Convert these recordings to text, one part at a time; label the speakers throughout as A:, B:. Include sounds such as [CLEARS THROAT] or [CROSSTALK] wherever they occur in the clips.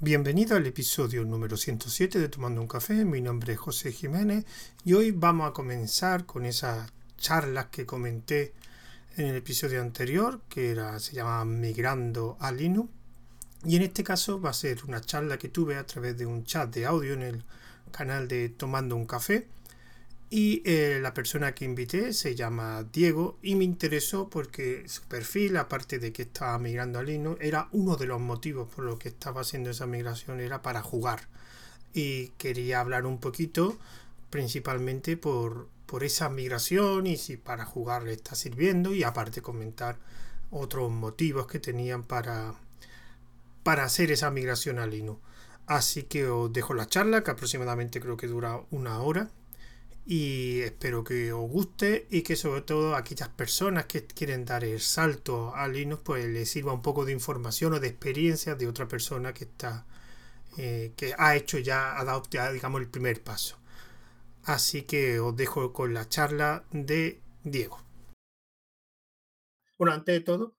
A: Bienvenido al episodio número 107 de Tomando un Café. Mi nombre es José Jiménez y hoy vamos a comenzar con esas charlas que comenté en el episodio anterior, que era, se llama Migrando a Linux. Y en este caso va a ser una charla que tuve a través de un chat de audio en el canal de Tomando un Café y eh, la persona que invité se llama Diego y me interesó porque su perfil, aparte de que estaba migrando a Linux, era uno de los motivos por los que estaba haciendo esa migración, era para jugar. Y quería hablar un poquito, principalmente por, por esa migración y si para jugar le está sirviendo y aparte comentar otros motivos que tenían para, para hacer esa migración a Linux. Así que os dejo la charla, que aproximadamente creo que dura una hora y espero que os guste y que sobre todo a aquellas personas que quieren dar el salto a Linux pues les sirva un poco de información o de experiencia de otra persona que está eh, que ha hecho ya ha dado digamos el primer paso. Así que os dejo con la charla de Diego. Bueno antes de todo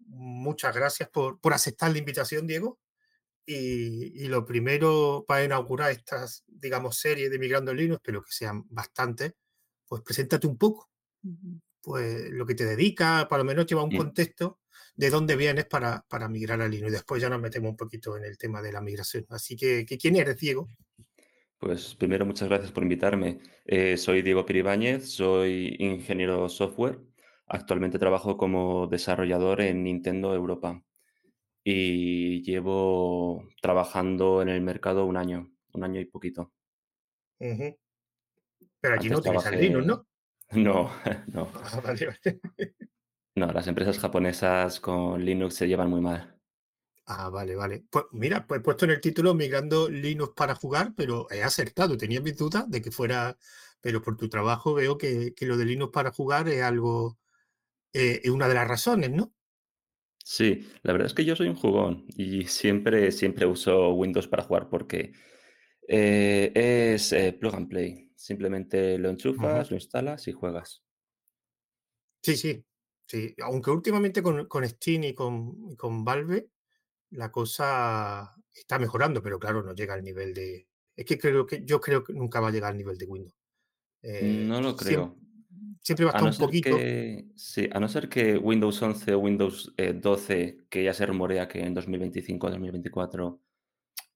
A: muchas gracias por, por aceptar la invitación Diego y, lo primero para inaugurar estas, digamos, series de Migrando Linux, pero que sean bastantes, pues preséntate un poco. Pues lo que te dedica, para lo menos lleva un contexto de dónde vienes para, para migrar a Linux. Y después ya nos metemos un poquito en el tema de la migración. Así que, ¿quién eres, Diego?
B: Pues primero, muchas gracias por invitarme. Eh, soy Diego Piribáñez, soy ingeniero software. Actualmente trabajo como desarrollador en Nintendo Europa y llevo trabajando en el mercado un año, un año y poquito.
A: Pero allí no tienes Linux, ¿no? [LAUGHS]
B: No, [LAUGHS] no. Ah, [LAUGHS] no, las empresas japonesas con Linux se llevan muy mal.
A: Ah, vale, vale. Pues mira, pues he puesto en el título Migrando Linux para jugar, pero he acertado. Tenía mis dudas de que fuera, pero por tu trabajo veo que, lo de Linux para jugar es algo, eh, es una de las razones, ¿no?
B: Sí, la verdad es que yo soy un jugón y siempre, siempre uso Windows para jugar porque eh, es eh, plug and play. Simplemente lo enchufas, lo instalas y juegas.
A: Sí, sí, sí. Aunque últimamente con, Steam y con, con Valve la cosa está mejorando, pero claro, no llega al nivel de... Es que creo que yo creo que nunca va a llegar al nivel de Windows.
B: Eh, no lo creo
A: siempre va a estar un poquito.
B: sí, a no ser que Windows 11 o Windows 12, eh, que ya se rumorea que en 2025 o 2024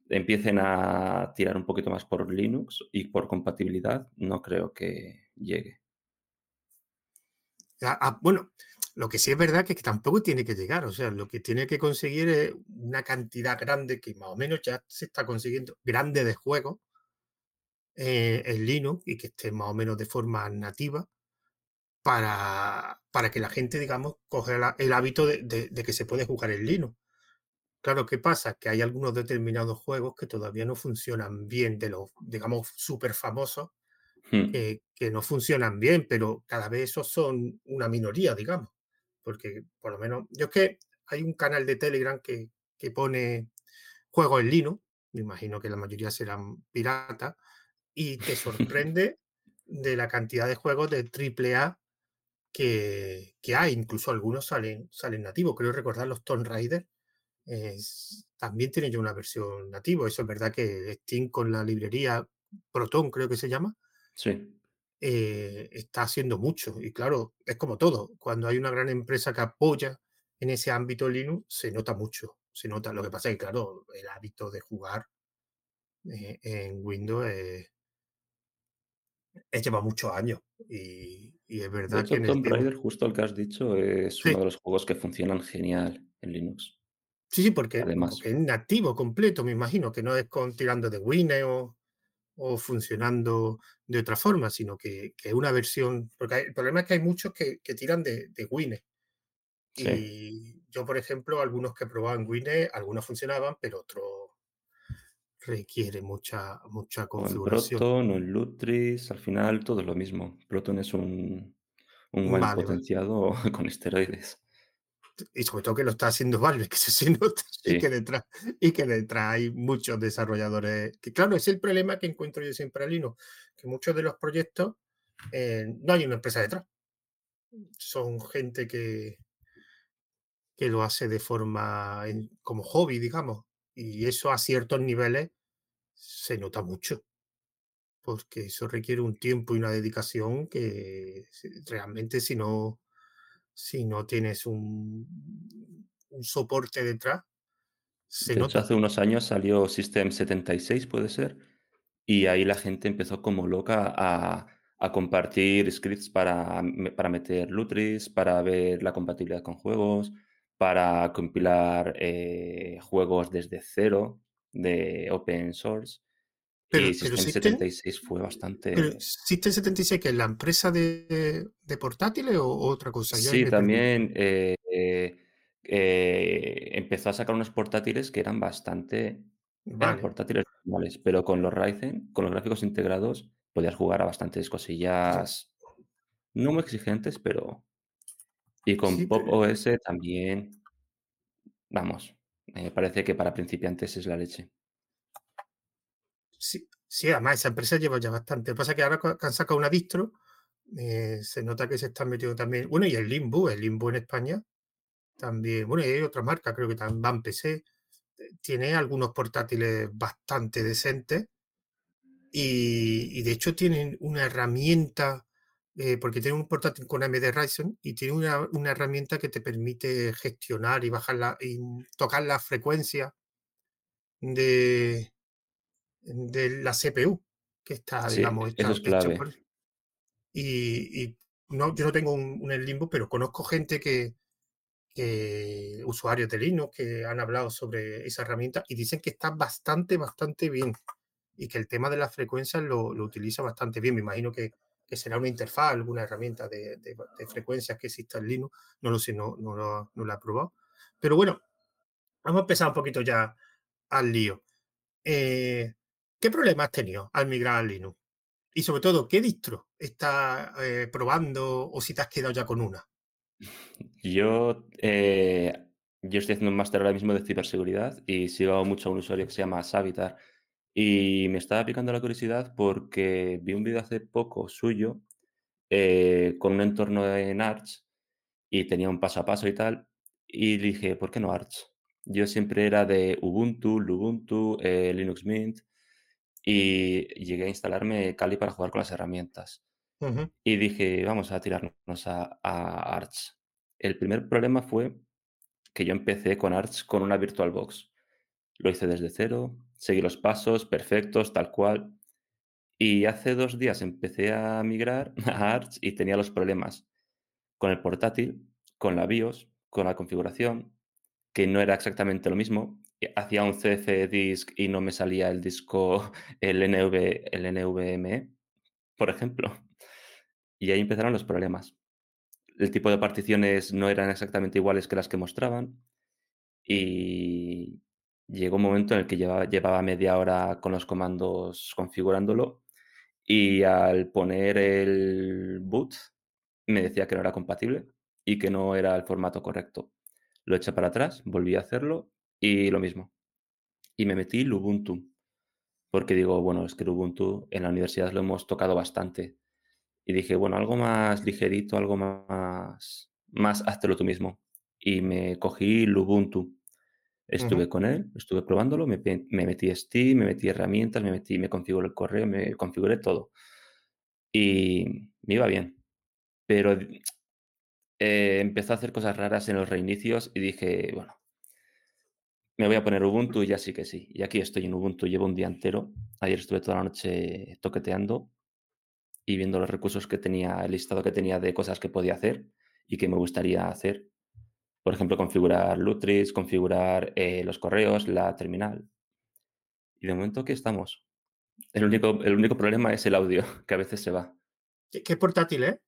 B: empiecen a tirar un poquito más por Linux y por compatibilidad, no creo que llegue.
A: Ah, ah, bueno, lo que sí es verdad que, que tampoco tiene que llegar, o sea, lo que tiene que conseguir es una cantidad grande, que más o menos ya se está consiguiendo, grande de juegos eh, en Linux y que esté más o menos de forma nativa para, para que la gente, digamos, coja el hábito de, que se puede jugar en Linux. Claro, ¿qué pasa? Que hay algunos determinados juegos que todavía no funcionan bien, de los, digamos, súper famosos, hmm. que, no funcionan bien, pero cada vez esos son una minoría, digamos. Porque por lo menos, yo es que hay un canal de Telegram que, que pone juegos en Linux, me imagino que la mayoría serán piratas, y te [LAUGHS] sorprende de la cantidad de juegos de AAA que, hay, incluso algunos salen, salen nativos. Creo recordar los Tomb Raider también tienen ya una versión nativo. Eso es verdad que Steam con la librería Proton, creo que se llama,
B: sí.
A: Eh, está haciendo mucho. Y claro, es como todo. Cuando hay una gran empresa que apoya en ese ámbito Linux, se nota mucho. Se nota. Lo que pasa es que, claro, el hábito de jugar eh, en Windows es lleva muchos años y, es verdad
B: que... Tomb Raider, justo el que has dicho, es uno de los juegos que funcionan genial en Linux.
A: Sí, sí, porque, Además, es nativo completo, me imagino, que no es con tirando de Windows o, funcionando de otra forma, sino que, es una versión... Porque el problema es que hay muchos que, tiran de, de Windows. Y yo, por ejemplo, algunos que probaban Windows, algunos funcionaban, pero otros requiere mucha, mucha configuración.
B: O en Proton o en Lutris, al final todo es lo mismo. Proton es un, un buen potenciado [LAUGHS] con esteroides.
A: Y sobre todo que lo está haciendo Valve, que se [LAUGHS] nota, y, que detrás, y que detrás hay muchos desarrolladores. Que claro, es el problema que encuentro yo siempre al Linux, que muchos de los proyectos eh, no hay una empresa detrás. Son gente que, que lo hace de forma como hobby, digamos y eso a ciertos niveles se nota mucho, porque eso requiere un tiempo y una dedicación que realmente si no, si no tienes un, un soporte detrás, se
B: De hecho,
A: nota.
B: hace unos años salió System 76, puede ser, y ahí la gente empezó como loca a, a compartir scripts para, para meter Lutris, para ver la compatibilidad con juegos, para compilar eh, juegos desde cero de open source.
A: Pero,
B: Y
A: pero
B: System
A: System,
B: 76 fue
A: pero
B: bastante...
A: System 76, que es la empresa de, de portátiles o otra cosa, ya
B: Sí, también eh, eh, eh, empezó a sacar unos portátiles que eran bastante, eran portátiles normales, pero con los Ryzen, con los gráficos integrados, podías jugar a bastantes cosillas no muy exigentes, pero y
A: Sí,
B: con Pop
A: pero,
B: OS también, vamos, parece que para principiantes es la leche.
A: sí, además esa empresa lleva ya bastante. Lo que pasa es que ahora que han sacado una distro, eh, se nota que se están metiendo también. Bueno, y el Limbo, el Limbo en España también. Bueno, y hay otra marca, creo que también Van PC. eh, Tiene algunos portátiles bastante decentes y de hecho tienen una herramienta, eh, porque tienen un portátil con AMD Ryzen y tiene una, una herramienta que te permite gestionar y bajar la, y tocar la frecuencia de, de la CPU, que está,
B: Sí,
A: digamos, hecha,
B: es
A: hecha por... Y, y no, yo no tengo un, un Limbo, pero conozco gente que, que, usuarios de Linux que han hablado sobre esa herramienta y dicen que está bastante, bastante bien y que el tema de las frecuencias lo, lo utiliza bastante bien. Me imagino que, que será una interfaz, alguna herramienta de, de, frecuencias que exista en Linux. No lo sé, no, no, no lo he probado. Pero bueno, vamos a empezar un poquito ya al lío. Eh, ¿Qué problemas has tenido al migrar a Linux? Y sobre todo, ¿qué distro estás eh, probando o si te has quedado ya con una?
B: Yo, eh, yo estoy haciendo un máster ahora mismo de ciberseguridad y sigo mucho a un usuario que se llama Savitar. Y me estaba picando la curiosidad porque vi un vídeo hace poco suyo eh, con un entorno en Arch y tenía un paso a paso y tal. Y dije, ¿por qué no Arch? Yo siempre era de Ubuntu, Lubuntu, eh, Linux Mint y llegué a instalarme Kali para jugar con las herramientas.
A: Uh -huh.
B: Y dije, vamos a tirarnos a, a Arch. El primer problema fue que yo empecé con Arch con una VirtualBox. Lo hice desde cero, seguí los pasos perfectos, tal cual. Y hace dos días empecé a migrar [LAUGHS] a Arch y tenía los problemas con el portátil, con la BIOS, con la configuración, que no era exactamente lo mismo. Hacía un CF disk y no me salía el disco, [LAUGHS] el, NV, el NVMe, por ejemplo. Y ahí empezaron los problemas. El tipo de particiones no eran exactamente iguales que las que mostraban. Y llegó un momento en el que llevaba, media hora con los comandos configurándolo y al poner el boot me decía que no era compatible y que no era el formato correcto. Lo eché para atrás, volví a hacerlo y lo mismo. Y me metí Lubuntu, porque digo, bueno, es que Lubuntu en la universidad lo hemos tocado bastante. Y dije, bueno, algo más ligerito, algo más, más háztelo tú mismo. Y me cogí Lubuntu. Estuve uh -huh. con él, estuve probándolo, me, me, metí Steam, me metí herramientas, me metí, me configuré el correo, me configuré todo. Y me iba bien. Pero eh, empezó a hacer cosas raras en los reinicios y dije, bueno, me voy a poner Ubuntu y ya sí que sí. Y aquí estoy en Ubuntu, llevo un día entero. Ayer estuve toda la noche toqueteando y viendo los recursos que tenía, el listado que tenía de cosas que podía hacer y que me gustaría hacer. Por ejemplo, configurar Lutris, configurar eh, los correos, la terminal. Y de momento aquí estamos. El único, el único problema es el audio, [LAUGHS] que a veces se va.
A: ¿Qué, qué portátil es? Eh?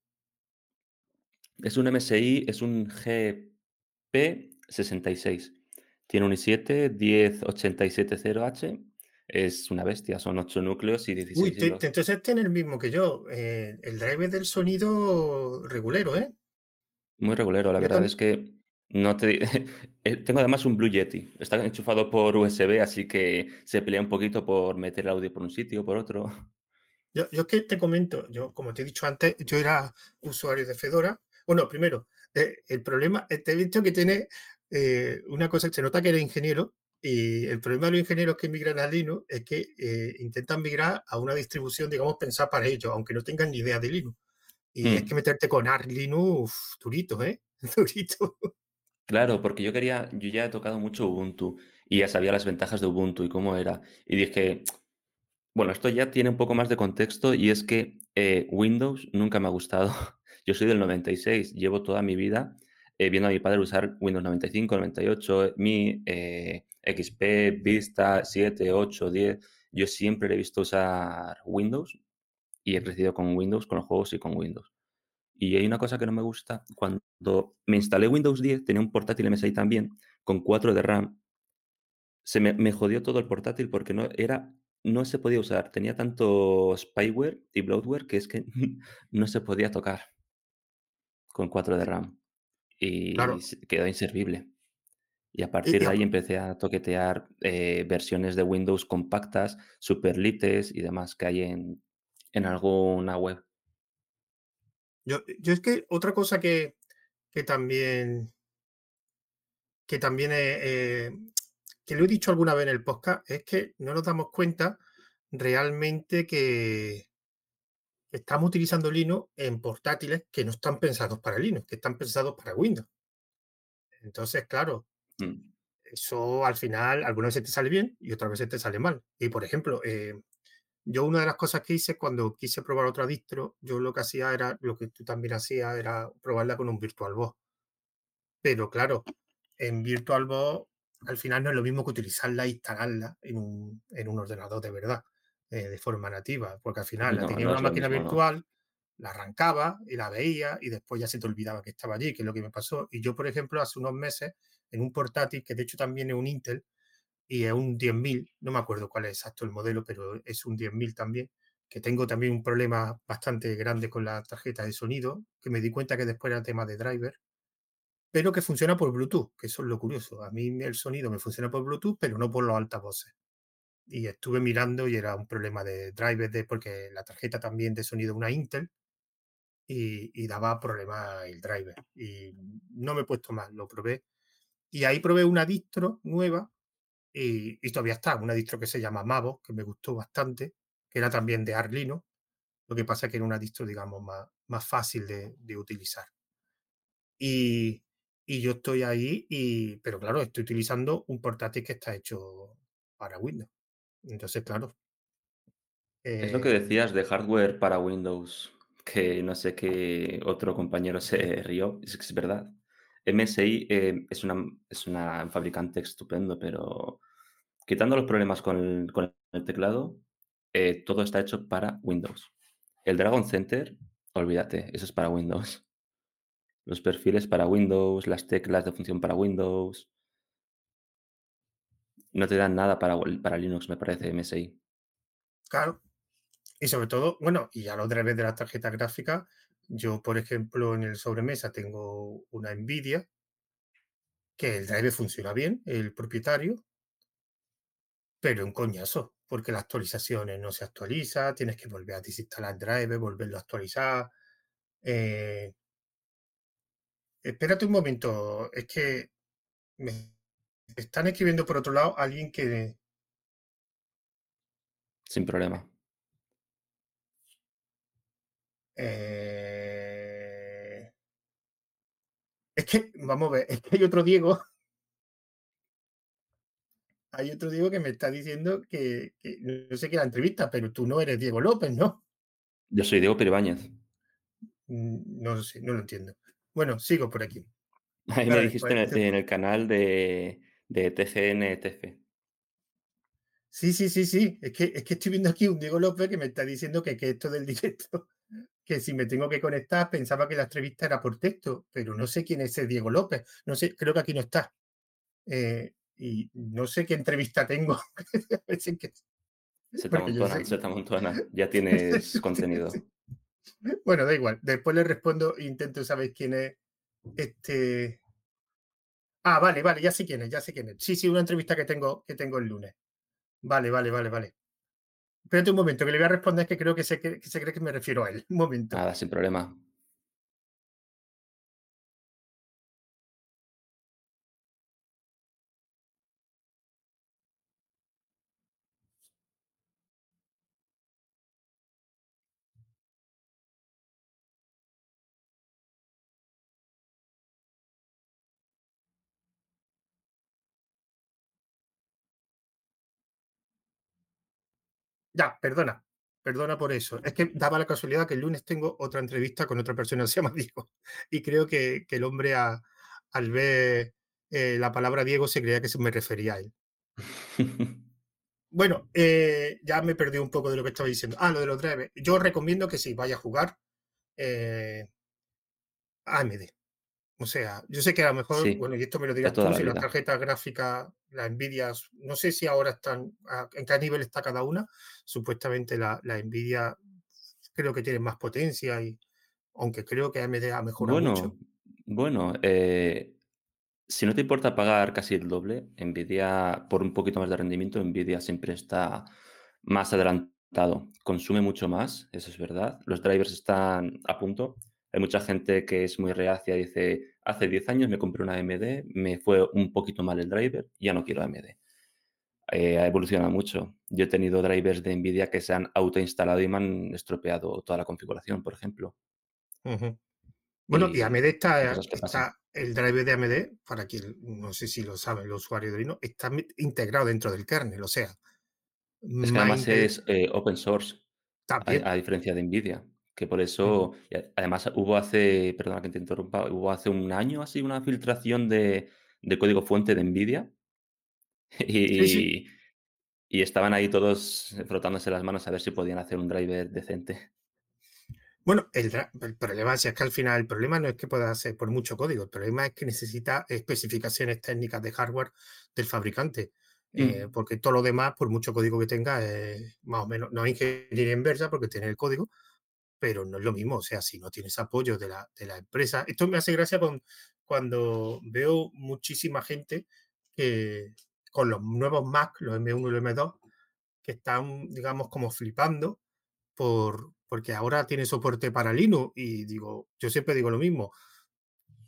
B: Es un MSI, es un GP66. Tiene un i7 10870H. Es una bestia, son 8 núcleos y 16
A: Uy, te, te, entonces tiene el mismo que yo. Eh, el drive del sonido regulero, ¿eh?
B: Muy regulero, la yo verdad es que no te... [LAUGHS] Eh, tengo además un Blue Yeti. Está enchufado por USB, así que se pelea un poquito por meter el audio por un sitio o por otro.
A: Yo, yo que te comento, yo como te he dicho antes, yo era usuario de Fedora. Bueno, primero, eh, el problema, te he visto que tiene eh, una cosa que se nota que eres ingeniero, Y el problema de los ingenieros que migran a Linux es que eh, intentan migrar a una distribución, digamos, pensada para ellos, aunque no tengan ni idea de Linux. Y es que
B: Mm.
A: meterte con Arch Linux, durito, ¿eh? [LAUGHS] Durito.
B: Claro, porque yo quería yo ya he tocado mucho Ubuntu y ya sabía las ventajas de Ubuntu y cómo era. Y dije: "Bueno, esto ya tiene un poco más de contexto", y es que, eh, Windows nunca me ha gustado. [LAUGHS] Yo soy del 96, llevo toda mi vida, eh, viendo a mi padre usar Windows 95, 98, ME, eh, XP, Vista, 7, 8, 10. Yo siempre le he visto usar Windows y he crecido con Windows, con los juegos y con Windows. Y hay una cosa que no me gusta, cuando me instalé Windows 10, tenía un portátil MSI también, con 4 de RAM. Se me me jodió todo el portátil porque no era no se podía usar. Tenía tanto spyware y bloatware que es que [LAUGHS] no se podía tocar con 4 de RAM y
A: Claro.
B: quedó inservible. Y a partir
A: y
B: de ahí empecé a toquetear, eh, versiones de Windows compactas, superlites y demás que hay en en alguna web.
A: Yo, yo es que otra cosa que, que también, que también eh, eh, que lo he dicho alguna vez en el podcast, es que no nos damos cuenta realmente que estamos utilizando Linux en portátiles que no están pensados para Linux, que están pensados para Windows. Entonces, claro,
B: Mm.
A: eso al final algunas veces te sale bien y otras veces te sale mal. Y por ejemplo, eh, yo una de las cosas que hice cuando quise probar otra distro, yo lo que hacía era, lo que tú también hacías, era probarla con un VirtualBox. Pero claro, en VirtualBox al final no es lo mismo que utilizarla e instalarla en un, en un ordenador de verdad, eh, de forma nativa, porque al final la tenía
B: no
A: una máquina
B: mismo, ¿no?
A: virtual, la arrancaba y la veía y después ya se te olvidaba que estaba allí, que es lo que me pasó. Y yo, por ejemplo, hace unos meses, en un portátil, que de hecho también es un Intel, y es un 10.000, no me acuerdo cuál es exacto el modelo, pero es un 10.000 también, que tengo también un problema bastante grande con la tarjeta de sonido, que me di cuenta que después era tema de driver, pero que funciona por Bluetooth, que eso es lo curioso. A mí el sonido me funciona por Bluetooth, pero no por los altavoces. Y estuve mirando y era un problema de driver, de, porque la tarjeta también de sonido una Intel y, y daba problema el driver. Y no me he puesto más, lo probé. Y ahí probé una distro nueva y, y todavía está, una distro que se llama Mavo, que me gustó bastante, que era también de Arlino. Lo que pasa es que era una distro, digamos, más, más fácil de, de utilizar. Y, y yo estoy ahí, y, pero claro, estoy utilizando un portátil que está hecho para Windows. Entonces, claro,
B: Es lo que
A: eh,
B: decías de hardware para Windows, que no sé qué otro compañero se [LAUGHS] rió, es que es verdad. MSI, eh, es una es una un fabricante estupendo, pero quitando los problemas con el teclado, eh, todo está hecho para Windows. El Dragon Center, olvídate, eso es para Windows. Los perfiles para Windows, las teclas de función para Windows, no te dan nada para Linux, me parece, MSI.
A: claro. Y sobre todo, bueno, y a los drivers de las tarjetas gráficas, yo, por ejemplo, en el sobremesa tengo una Nvidia, que el driver funciona bien, el propietario, pero un coñazo, porque las actualizaciones no se actualiza, tienes que volver a desinstalar el driver, volverlo a actualizar. Eh, espérate un momento, es que me están escribiendo por otro lado alguien que...
B: Sin problema.
A: eh, es que, vamos a ver, [LAUGHS] es que hay otro Diego, hay otro Diego que me está diciendo que, que no sé qué la entrevista, pero tú no eres Diego López, ¿no?
B: Yo soy Diego Piribáñez.
A: Mm, No sé, no lo entiendo. Bueno, sigo por aquí.
B: Ahí me dijiste en el
A: de-
B: en el canal de de TGNTF.
A: sí, sí, sí, sí. Es que, es que estoy viendo aquí un Diego López que me está diciendo que, que esto del directo, [LAUGHS] que si me tengo que conectar, pensaba que la entrevista era por texto, pero no sé quién es ese Diego López. No sé, creo que aquí no está. Eh, y no sé qué entrevista tengo. [LAUGHS]
B: Se te amontona, se te amontona. Ya [LAUGHS] tienes contenido.
A: Bueno, da igual. Después le respondo e intento saber quién es este. Ah, vale, vale, ya sé quién es, ya sé quién es. Sí, sí, una entrevista que tengo, que tengo el lunes. Vale, vale, vale, vale. Espérate un momento, que le voy a responder que creo que se, que se cree que me refiero a él. Un momento.
B: Nada, sin problema.
A: Ya, perdona, perdona por eso. Es que daba la casualidad que el lunes tengo otra entrevista con otra persona [LAUGHS] se llama Diego. Y creo que, que el hombre a- al ver eh, la palabra Diego se creía que se me refería a él. [LAUGHS] Bueno, eh, ya me perdí un poco de lo que estaba diciendo. Ah, lo de los. Yo recomiendo que si vaya a jugar eh, AMD. O sea, yo sé que a lo mejor,
B: Sí,
A: bueno, y esto me lo dirás tú,
B: la
A: si las tarjetas gráficas, las Nvidia, no sé si ahora están, a- en qué nivel está cada una. Supuestamente la, la Nvidia creo que tiene más potencia y aunque creo que AMD ha mejorado mucho.
B: Bueno, bueno, eh, si no te importa pagar casi el doble, Nvidia, por un poquito más de rendimiento, Nvidia siempre está más adelantado. Consume mucho más, eso es verdad. Los drivers están a punto. Hay mucha gente que es muy reacia, dice, hace 10 años me compré una AMD, me fue un poquito mal el driver, ya no quiero AMD. Eh, ha evolucionado mucho. Yo he tenido drivers de Nvidia que se han autoinstalado y me han estropeado toda la configuración, por ejemplo.
A: Bueno, y
B: Y
A: AMD está, está, el driver de AMD, para quien no sé si lo sabe, el usuario de Linux, está integrado dentro del kernel, o sea,
B: Es que
A: más
B: además es, eh, open source, a a diferencia de NVIDIA, que por eso y además hubo hace, perdona que te interrumpa, hubo hace un año así una filtración de de código fuente de NVIDIA [LAUGHS]
A: Sí, sí,
B: y y estaban ahí todos frotándose las manos a ver si podían hacer un driver decente.
A: Bueno, el, problema si es que al final el problema no es que pueda hacer por mucho código, el problema es que necesita especificaciones técnicas de hardware del fabricante, eh, porque todo lo demás, por mucho código que tenga, es más o menos, no es ingeniería inversa porque tiene el código, pero no es lo mismo, o sea, si no tienes apoyo de la, de la empresa. Esto me hace gracia con, cuando veo muchísima gente que con los nuevos Mac, los M1 y los M2, que están, digamos, como flipando por, porque ahora tiene soporte para Linux y digo, yo siempre digo lo mismo,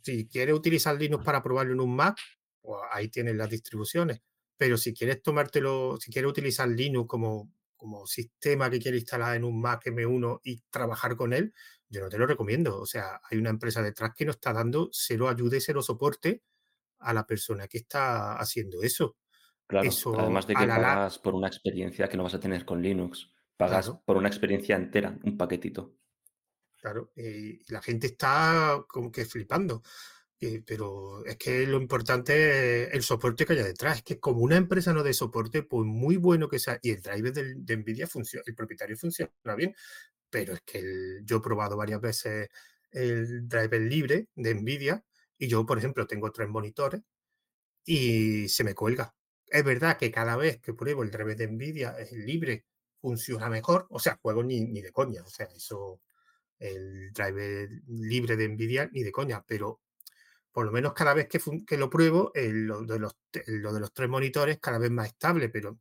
A: si quieres utilizar Linux para probarlo en un Mac, pues ahí tienes las distribuciones, pero si quieres tomártelo, si quieres utilizar Linux como, como sistema que quieres instalar en un Mac M1 y trabajar con él, yo no te lo recomiendo. O sea, hay una empresa detrás que no está dando cero ayuda y cero soporte a la persona que está haciendo eso.
B: claro,
A: Eso
B: además de que
A: la
B: pagas por una experiencia que no vas a tener con Linux, pagas
A: claro,
B: por una experiencia entera, un paquetito.
A: Claro, eh, y la gente está como que flipando. Pero es que lo importante es el soporte que haya detrás. Es que como una empresa no de soporte, pues muy bueno que sea, y el driver de Nvidia funciona, el propietario funciona bien, pero es que yo he probado varias veces el driver libre de Nvidia y yo, por ejemplo, tengo tres monitores y se me cuelga. Es verdad que cada vez que pruebo el driver de Nvidia es libre, funciona mejor. O sea, juego ni, ni de coña. O sea, eso, el driver libre de Nvidia ni de coña. Pero por lo menos cada vez que, que lo pruebo, eh, lo, de los, de los tres monitores cada vez más estable. Pero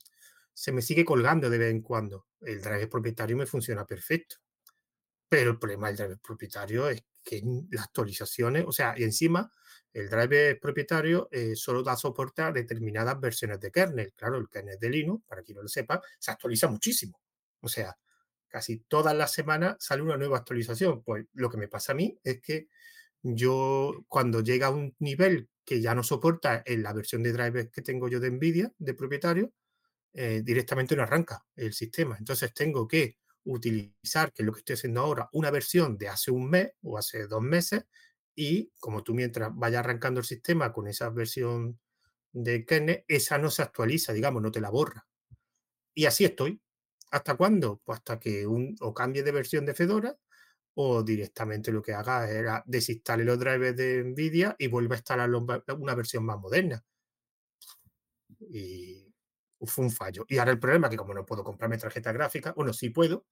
A: se me sigue colgando de vez en cuando. El driver propietario me funciona perfecto. Pero el problema del driver propietario es que las actualizaciones, o sea, y encima el driver propietario eh, solo da soporte a determinadas versiones de kernel. Claro, el kernel de Linux, para quien no lo sepa, se actualiza muchísimo. O sea, casi todas las semanas sale una nueva actualización. Pues lo que me pasa a mí es que yo, cuando llega a un nivel que ya no soporta en la versión de driver que tengo yo de NVIDIA, de propietario, eh, directamente no arranca el sistema. Entonces tengo que utilizar, que es lo que estoy haciendo ahora, una versión de hace un mes o hace dos meses y como tú mientras vaya arrancando el sistema con esa versión de kernel, esa no se actualiza, digamos, no te la borra. Y así estoy. ¿Hasta cuándo? Pues hasta que un, o cambie de versión de Fedora o directamente lo que haga era desinstale los drivers de NVIDIA y vuelva a instalar una versión más moderna y fue un fallo. Y ahora el problema es que como no puedo comprarme tarjeta gráfica, bueno, sí puedo,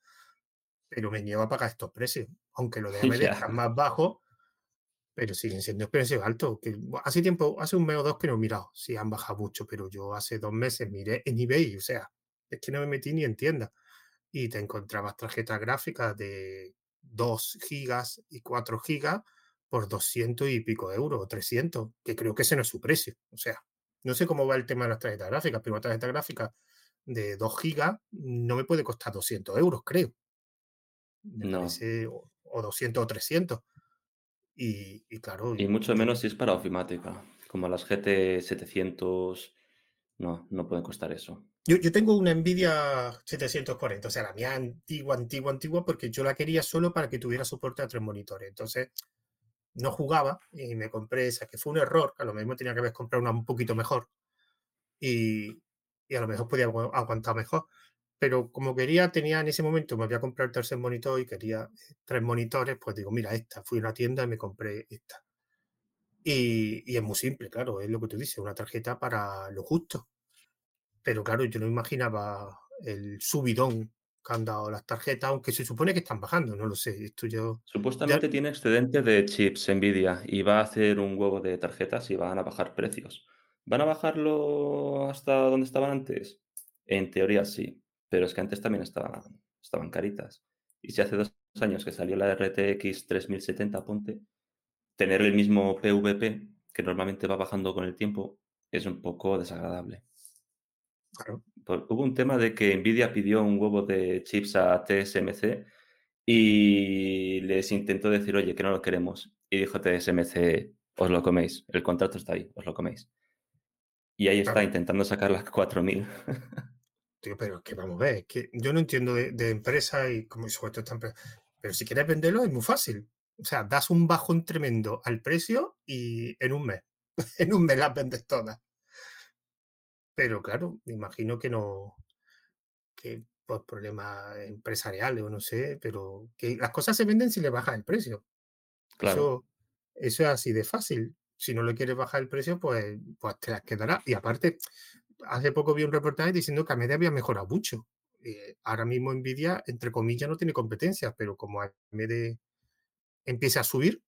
A: pero me niego a pagar estos precios. Aunque lo de [LAUGHS] AMD
B: Ya,
A: está más bajo, pero siguen siendo precios altos. Que hace tiempo, hace un mes o dos que no he mirado si han bajado mucho, pero yo hace dos meses miré en eBay, o sea, es que no me metí ni en tienda. Y te encontrabas tarjetas gráficas de 2 gigas y 4 gigas por 200 y pico euros, o 300, que creo que ese no es su precio. O sea, no sé cómo va el tema de las tarjetas gráficas, pero una tarjeta gráfica de 2 gigas no me puede costar 200 euros, creo.
B: No.
A: parece, o, o 200 o 300. Y, y claro,
B: Y mucho menos si es para ofimática, como las GT 700 No, no pueden costar eso.
A: Yo, tengo una Nvidia 740, o sea, la mía antigua, antigua, antigua, porque yo la quería solo para que tuviera soporte a tres monitores. Entonces, no jugaba y me compré esa, que fue un error, a lo mismo tenía que haber comprado una un poquito mejor y, a lo mejor podía agu- aguantar mejor. Pero como quería, tenía en ese momento, me había comprado el tercer monitor y quería eh, tres monitores, pues digo, mira, esta, fui a una tienda y me compré esta. Y, y es muy simple, claro, es lo que tú dices, una tarjeta para lo justo. Pero claro, yo no imaginaba el subidón que han dado las tarjetas, aunque se supone que están bajando, no lo sé. Esto yo.
B: Supuestamente tiene excedente de chips Nvidia y va a hacer un huevo de tarjetas y van a bajar precios. ¿Van a bajarlo hasta donde estaban antes? En teoría sí, pero es que antes también estaban, estaban caritas. Y si hace dos años que salió la RTX 3070, ponte, tener el mismo PVP, que normalmente va bajando con el tiempo, es un poco desagradable.
A: Claro,
B: hubo un tema de que Nvidia pidió un huevo de chips a TSMC y les intentó decir, oye, que no lo queremos. Y dijo TSMC, os lo coméis, el contrato está ahí, os lo coméis. Y ahí está intentando sacar las 4000.
A: Tío, pero que vamos a ver, que yo no entiendo de, de empresas y cómo sobre todo esta empresa. Pero si quieres venderlo es muy fácil. O sea, das un bajón tremendo al precio y en un mes, [LAUGHS] en un mes las vendes todas. Pero claro, imagino que no, que por problemas empresariales o no sé, pero que las cosas se venden si le bajas el precio.
B: Claro,
A: Eso, eso es así de fácil. Si no le quieres bajar el precio, pues, pues te las quedará. Y aparte, hace poco vi un reportaje diciendo que AMD había mejorado mucho. Eh, ahora mismo Nvidia, entre comillas, no tiene competencia, pero como AMD empiece a subir,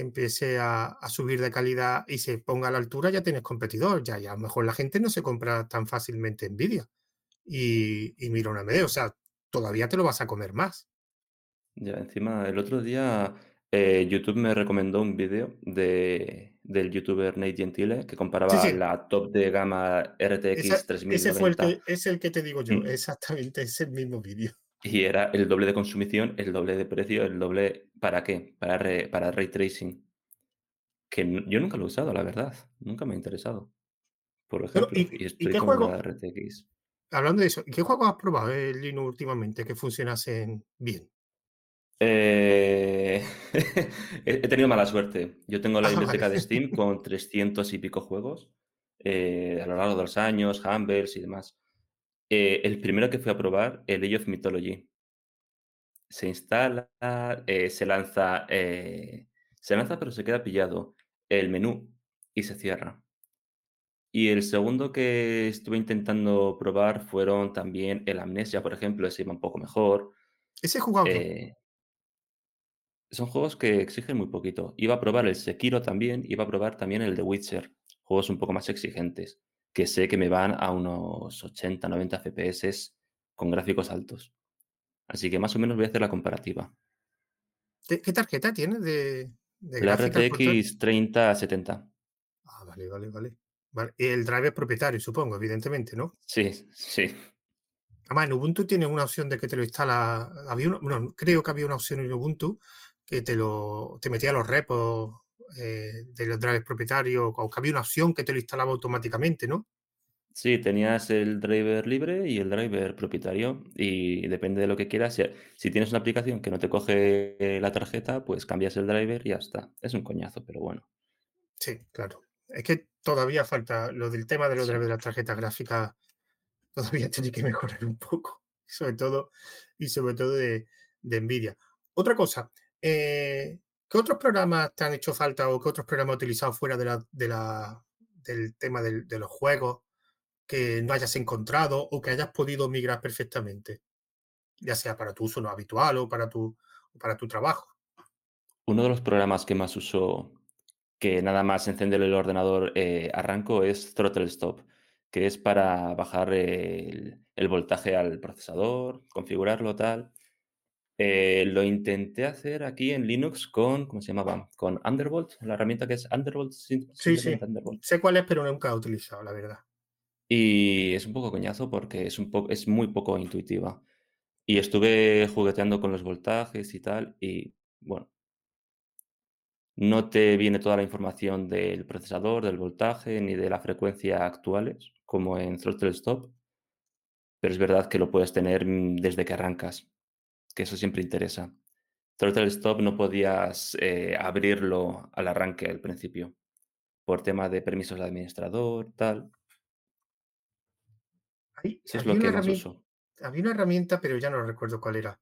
A: empiece a, a subir de calidad y se ponga a la altura, ya tienes competidor. Ya, ya a lo mejor la gente no se compra tan fácilmente Nvidia y, y mira una AMD. O sea, todavía te lo vas a comer más.
B: ya encima el otro día eh, YouTube me recomendó un vídeo de, del youtuber Nate Gentile que comparaba
A: sí,
B: la top de gama RTX
A: esa- ese fue el
B: 3090
A: que, es el que te digo yo,
B: mm,
A: exactamente, es el mismo vídeo.
B: Y era el doble de consumición, el doble de precio, el doble... ¿Para qué? Para, re- para ray tracing. Que yo nunca lo he usado, la verdad. Nunca me ha interesado, por ejemplo.
A: ¿y,
B: Y
A: y
B: estoy
A: qué
B: con
A: juego,
B: la RTX.
A: hablando de eso, ¿qué juego has probado en Linux últimamente que funcionasen bien?
B: Eh, [LAUGHS] he tenido mala suerte. Yo tengo la
A: Ah, [LAUGHS] vale.
B: biblioteca de [LAUGHS] Steam con 300 y pico juegos eh, a lo largo de los años, Humbles y demás. Eh, el primero que fui a probar, el Age of Mythology. Se instala, eh, se lanza, eh, se lanza pero se queda pillado el menú y se cierra. Y el segundo que estuve intentando probar fueron también el Amnesia, por ejemplo, ese iba un poco mejor.
A: Ese jugado
B: son juegos que exigen muy poquito. Iba a probar el Sekiro también, iba a probar también el The Witcher, juegos un poco más exigentes, que sé que me van a unos 80, 90 FPS con gráficos altos. Así que más o menos voy a hacer la comparativa.
A: ¿Qué, tarjeta tienes de, de
B: La? RTX 3070.
A: Ah, vale, vale, vale. Vale, y el driver propietario, supongo, evidentemente, ¿no?
B: Sí, sí.
A: Además, en Ubuntu tienes una opción de que te lo instala. Había una, bueno, creo que había una opción en Ubuntu que te lo te metía los repos eh, de los drivers propietarios, o que había una opción que te lo instalaba automáticamente, ¿no?
B: Sí, tenías el driver libre y el driver propietario y depende de lo que quieras. Si, si tienes una aplicación que no te coge la tarjeta, pues cambias el driver y ya está. Es un coñazo, pero bueno.
A: Sí, claro. Es que todavía falta lo del tema de los
B: Sí.
A: drivers de las tarjetas gráficas, [LAUGHS] todavía tiene que mejorar un poco, sobre todo, y sobre todo de, de Nvidia. Otra cosa, eh, ¿qué otros programas te han hecho falta o qué otros programas has utilizado fuera del tema de los juegos que no hayas encontrado o que hayas podido migrar perfectamente? Ya sea para tu uso no habitual o para tu, para tu trabajo.
B: Uno de los programas que más uso, que nada más encender el ordenador eh, arranco, es Throttle Stop, que es para bajar el, el voltaje al procesador, configurarlo tal. Eh, lo intenté hacer aquí en Linux con, ¿cómo se llamaba? Con Undervolt, la herramienta que es Undervolt,
A: Sí, sí,
B: Undervolt.
A: sé cuál es, pero nunca he utilizado, la verdad.
B: Y es un poco coñazo porque es, un poco, es muy poco intuitiva. Y estuve jugueteando con los voltajes y tal, y bueno, No te viene toda la información del procesador, del voltaje, ni de la frecuencia actuales, como en Throttle Stop, pero es verdad que lo puedes tener mm, desde que arrancas, que eso siempre interesa. Throttle Stop no podías eh, abrirlo al arranque al principio, por tema de permisos de administrador, tal.
A: Hay-
B: Eso es
A: había
B: lo
A: una
B: que más
A: herramienta,
B: uso.
A: había una herramienta, pero ya no recuerdo cuál era,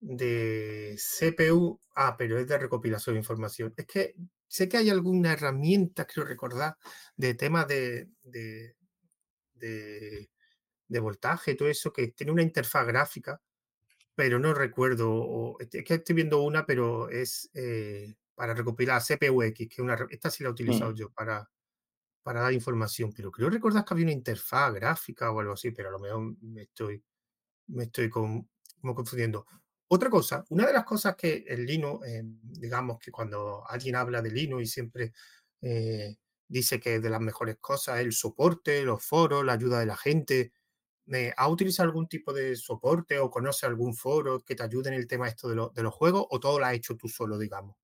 A: de CPU. Ah, pero es de recopilación de información. Es que sé que hay alguna herramienta, creo recordar, de temas de, de, de, de voltaje, todo eso, que tiene una interfaz gráfica, pero no recuerdo. o- es que estoy viendo una, pero es eh, para recopilar CPUX, que es una, esta sí la he utilizado
B: Mm.
A: yo para, para dar información, pero creo recordar que había una interfaz gráfica o algo así, pero a lo mejor me estoy, me estoy con- como confundiendo. Otra cosa, una de las cosas que el Linux, eh, digamos que cuando alguien habla de Linux y siempre eh, dice que es de las mejores cosas, el soporte, los foros, la ayuda de la gente. Eh, ¿Ha utilizado algún tipo de soporte o conoce algún foro que te ayude en el tema esto de, lo- de los juegos o todo lo has hecho tú solo, digamos?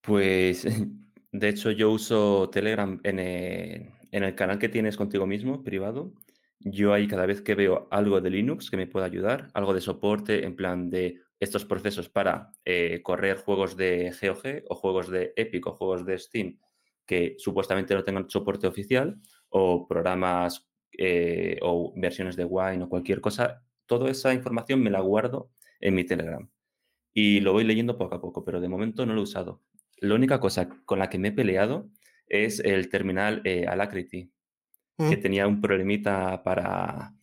B: Pues, [LAUGHS] de hecho, yo uso Telegram en el, en el canal que tienes contigo mismo, privado. Yo ahí cada vez que veo algo de Linux que me pueda ayudar, algo de soporte en plan de estos procesos para eh, correr juegos de GOG o juegos de Epic o juegos de Steam que supuestamente no tengan soporte oficial o programas eh, o versiones de Wine o cualquier cosa, toda esa información me la guardo en mi Telegram y lo voy leyendo poco a poco, pero de momento no lo he usado. La única cosa con la que me he peleado es el terminal eh, Alacrity, que
A: Mm,
B: tenía un problemita para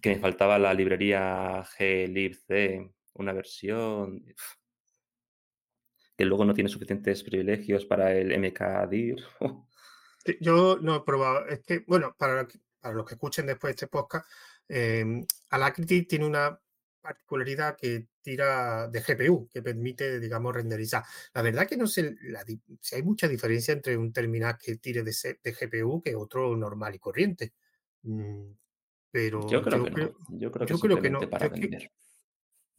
B: que me faltaba la librería glibc, una versión que luego no tiene suficientes privilegios para el mkdir. [LAUGHS]
A: Yo no he probado, es que, bueno, para, para los que escuchen después este podcast, eh, Alacrity tiene una particularidad que tira de GPU, que permite, digamos, renderizar. La verdad que no sé la si hay mucha diferencia entre un terminal que tire de, GPU que otro normal y corriente. Mm,
B: Yo
A: pero
B: creo
A: yo
B: que
A: creo,
B: no. Yo creo que
A: yo creo que no. Es que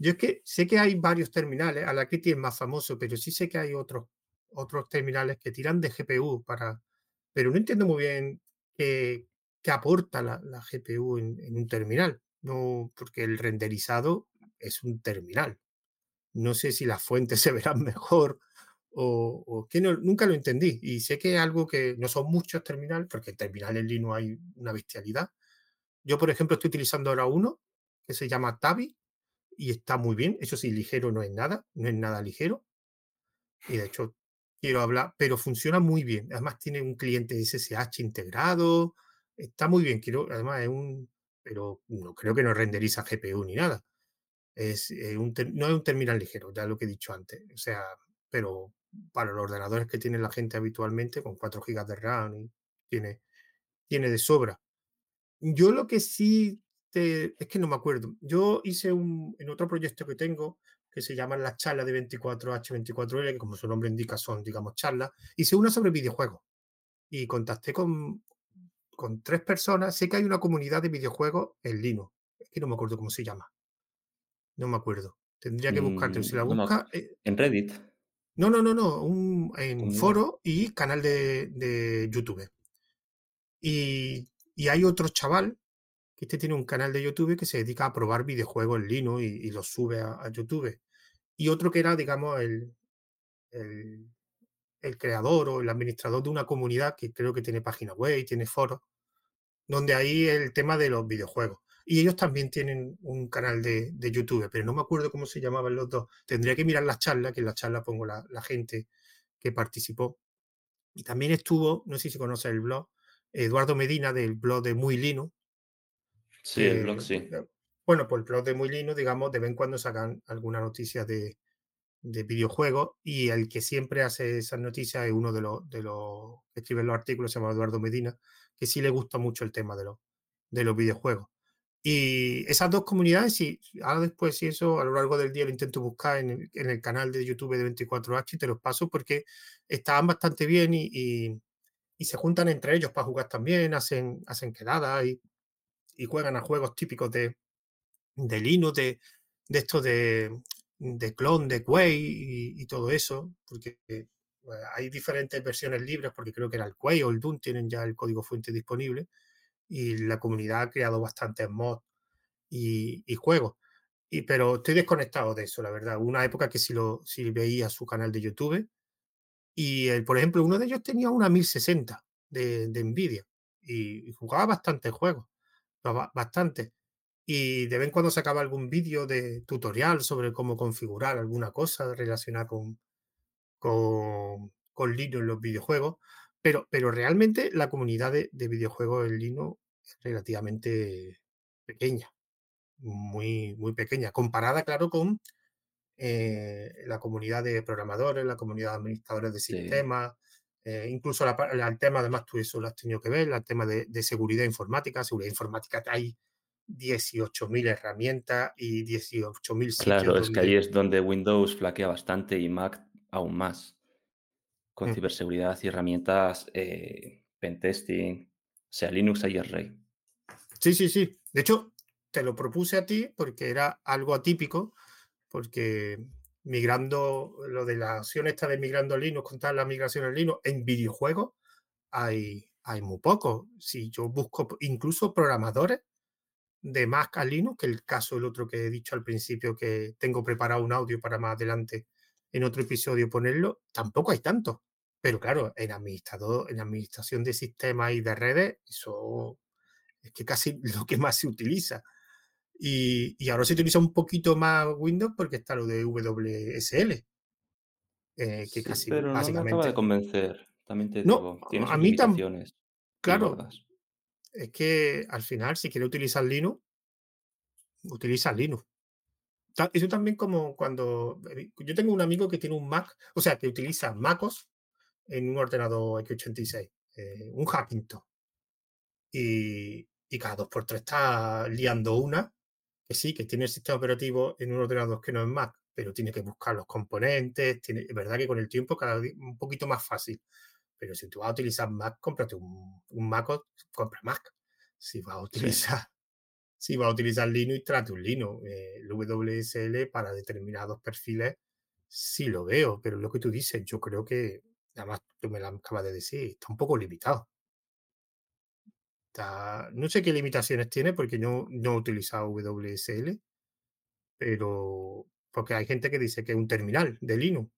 A: yo es que sé que hay varios terminales, Alacrity es más famoso, pero sí sé que hay otros, otros terminales que tiran de GPU para, pero no entiendo muy bien qué, qué aporta la, la GPU en, en un terminal. No, porque el renderizado es un terminal. No sé si las fuentes [LAUGHS] se verán mejor o, o que no, nunca lo entendí. Y sé que es algo que no son muchos terminales, porque en terminal en Linux hay una bestialidad. Yo, por ejemplo, estoy utilizando ahora uno que se llama Tabi y está muy bien. Eso sí, ligero no es nada, no es nada ligero. Y de hecho, quiero hablar, pero funciona muy bien. Además, tiene un cliente SSH integrado. Está muy bien. Quiero, además, es un. Pero no creo que no renderiza GPU ni nada. Es, eh, un no es un terminal ligero, ya lo que he dicho antes. O sea, pero para los ordenadores que tiene la gente habitualmente, con 4 GB de RAM, tiene, tiene de sobra. Yo lo que sí te, es que no me acuerdo. Yo hice un, en otro proyecto que tengo, que se llama las charlas de 24H24L, que como su nombre indica son, digamos, charlas, hice una sobre videojuegos y contacté con, con tres personas. Sé que hay una comunidad de videojuegos en Linux. Es que no me acuerdo cómo se llama. No me acuerdo. Tendría que buscarte. Si la
B: Mm, no
A: busca, eh,
B: en Reddit,
A: no, no, no, no, un, en
B: comunidad.
A: foro y canal de, de YouTube. Y, y hay otro chaval que este tiene un canal de YouTube que se dedica a probar videojuegos en Linux y, y los sube a, a YouTube. Y otro que era, digamos, el, el, el creador o el administrador de una comunidad que creo que tiene página web y tiene foros, donde ahí el tema de los videojuegos. Y ellos también tienen un canal de, de YouTube, pero no me acuerdo cómo se llamaban los dos. Tendría que mirar las charlas, que en la charla pongo la, la gente que participó. Y también estuvo, no sé si conoces el blog, Eduardo Medina del blog de Muy Linux,
B: Sí, el blog sí.
A: bueno, pues el blog de Muy Linux, digamos, de vez en cuando sacan alguna noticia de, de videojuegos y el que siempre hace esas noticias es uno de los, de los que escribe los artículos, se llama Eduardo Medina, que sí le gusta mucho el tema de los, de los videojuegos. Y esas dos comunidades, sí, ahora después, si eso, a lo largo del día lo intento buscar en el, en el canal de YouTube de 24H y te los paso porque estaban bastante bien y, y, y se juntan entre ellos para jugar también, hacen, hacen quedadas y, y juegan a juegos típicos de, de Linux, de, de esto de, de clon de Quay y, todo eso, porque eh, hay diferentes versiones libres, porque creo que era el Quay o el Doom tienen ya el código fuente disponible y la comunidad ha creado bastantes mods y, juegos. Y, pero estoy desconectado de eso, la verdad. Una época que sí, lo, sí veía su canal de YouTube y, por ejemplo, uno de ellos tenía una 1060 de, de Nvidia y, jugaba bastantes juegos, bastante. Y de vez en cuando sacaba algún vídeo de tutorial sobre cómo configurar alguna cosa relacionada con, con, con Linux en los videojuegos. Pero, pero realmente la comunidad de, de videojuegos en Linux es relativamente pequeña, muy, muy pequeña, comparada, claro, con eh, la comunidad de programadores, la comunidad de administradores de sistemas, eh, incluso el tema, además tú eso lo has tenido que ver, el tema de, seguridad informática, seguridad informática, hay 18.000 herramientas y 18.000 sitios.
B: Claro, es que ahí es donde Windows flaquea bastante y Mac aún más. Con
A: Mm.
B: ciberseguridad y herramientas, eh, pentesting, sea, Linux ahí es rey.
A: Sí, sí, sí. De hecho, te lo propuse a ti porque era algo atípico, porque migrando, lo de la acción esta de migrando Linux, contar la migración en Linux, en videojuegos hay, hay muy poco. Si yo busco incluso programadores de Mac a Linux, que el caso el otro que he dicho al principio, que tengo preparado un audio para más adelante en otro episodio ponerlo, tampoco hay tanto. Pero claro, en administrador, en administración de sistemas y de redes, eso es que casi [LAUGHS] lo que más se utiliza. Y, y ahora se utiliza un poquito más Windows porque está lo de WSL. Eh, que
B: Sí,
A: casi
B: pero no me acaba de convencer, también te
A: No,
B: digo. Tiene
A: a mí
B: y
A: Claro. Es que al final, si quieres utilizar Linux, utiliza Linux. Eso también como cuando. eh, Yo tengo un amigo que tiene un Mac, o sea, que utiliza MacOS en un ordenador x86, eh, un Hackington. Y, y cada dos por tres está liando una, que sí, que tiene el sistema operativo en un ordenador que no es Mac, pero tiene que buscar los componentes. Tiene, es verdad que con el tiempo cada día un poquito más fácil. Pero si tú vas a utilizar Mac, cómprate un, un Mac o compra Mac. Si vas a
B: Sí.
A: utilizar, [LAUGHS] si vas a utilizar Linux, trate un Linux. Eh, el WSL para determinados perfiles sí lo veo, pero lo que tú dices, yo creo que, además tú me lo acabas de decir, está un poco limitado. Está- no sé qué limitaciones tiene porque yo no he utilizado WSL, pero porque hay gente que dice que es un terminal de Linux.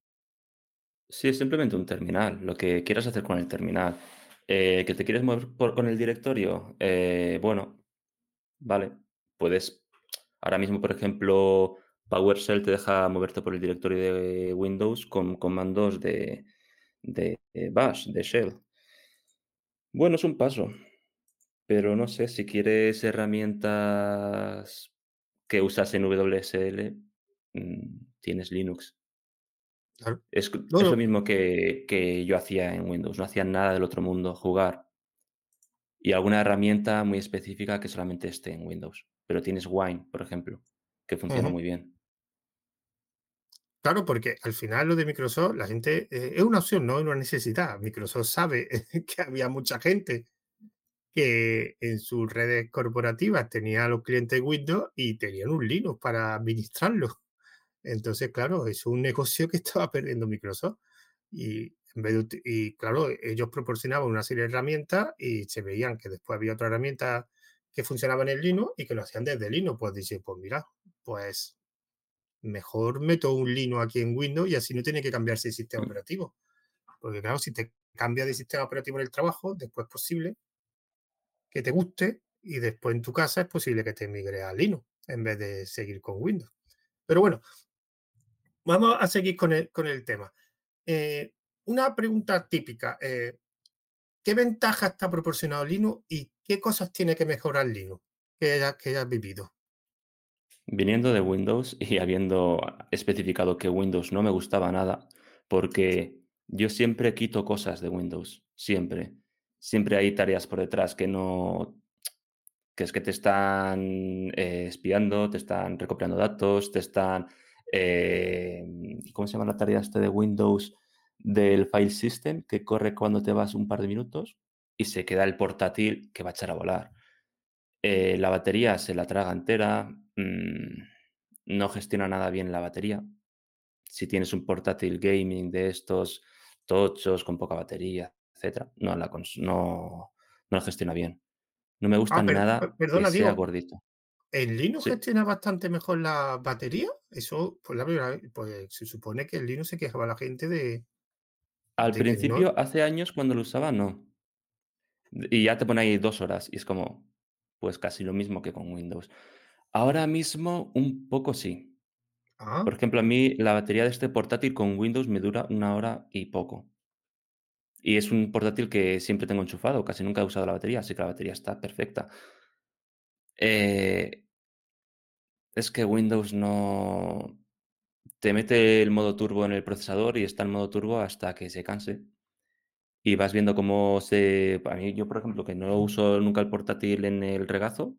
B: Sí, es simplemente un terminal, lo que quieras hacer con el terminal. Eh, ¿que te quieres mover por- con el directorio? Eh, bueno, vale. Puedes, ahora mismo, por ejemplo, PowerShell te deja moverte por el directorio de Windows con comandos de, de de Bash, de Shell. Bueno, es un paso, pero no sé, si quieres herramientas que usas en WSL, mm, tienes Linux.
A: Claro.
B: Es, c-
A: No,
B: es lo mismo que, que yo hacía en Windows, no hacía nada del otro mundo, jugar y alguna herramienta muy específica que solamente esté en Windows. Pero tienes Wine, por ejemplo, que funciona muy bien.
A: Claro, porque al final lo de Microsoft, la gente eh, es una opción, no es una necesidad. Microsoft sabe [LAUGHS] que había mucha gente que en sus redes corporativas tenía a los clientes Windows y tenían un Linux para administrarlo. Entonces, claro, es un negocio que [LAUGHS] estaba perdiendo Microsoft. Y, en vez de uti- y claro, ellos proporcionaban una serie de herramientas y se veían que después había otra herramienta que funcionaba en el Linux y que lo hacían desde Linux. Pues dice, pues mira, pues mejor meto un Linux aquí en Windows y así no tiene que cambiarse el sistema operativo. Porque claro, si te cambia de sistema operativo en el trabajo, después es posible que te guste y después en tu casa es posible que te migre a Linux en vez de seguir con Windows. Pero bueno, vamos a seguir con el, con el tema. Eh, una pregunta típica. eh, ¿Qué ventaja está proporcionado Linux y qué cosas tiene que mejorar Linux que hayas vivido?
B: Viniendo de Windows y habiendo especificado que Windows no me gustaba nada, porque yo siempre quito cosas de Windows, siempre. Siempre hay tareas por detrás que no, que es que te están eh, espiando, te están recopilando datos, te están, eh, ¿cómo se llama la tarea esta de Windows del file system que corre cuando te vas un par de minutos y se queda el portátil que va a echar a volar? Eh, la batería se la traga entera. mm, no gestiona nada bien la batería. Si tienes un portátil gaming de estos tochos con poca batería, etcétera, no la no no la gestiona bien. No me gusta
A: Ah, per per
B: nada que
A: perdona,
B: sea
A: digo,
B: gordito.
A: ¿El Linux
B: Sí.
A: gestiona bastante mejor la batería? Eso, pues la primera vez, pues se supone que el Linux se quejaba la gente de
B: Al
A: de que no
B: principio, hace años, cuando lo usaba, no. Y ya te pone ahí 2 horas, y es como, pues casi lo mismo que con Windows. Ahora mismo, un poco sí.
A: ah,
B: Por ejemplo, a mí la batería de este portátil con Windows me dura una hora y poco. Y es un portátil que siempre tengo enchufado, casi nunca he usado la batería, así que la batería está perfecta. Eh, es que Windows no te mete el modo turbo en el procesador y está en modo turbo hasta que se canse. Y vas viendo cómo se a mí, yo, por ejemplo, que no uso nunca el portátil en el regazo,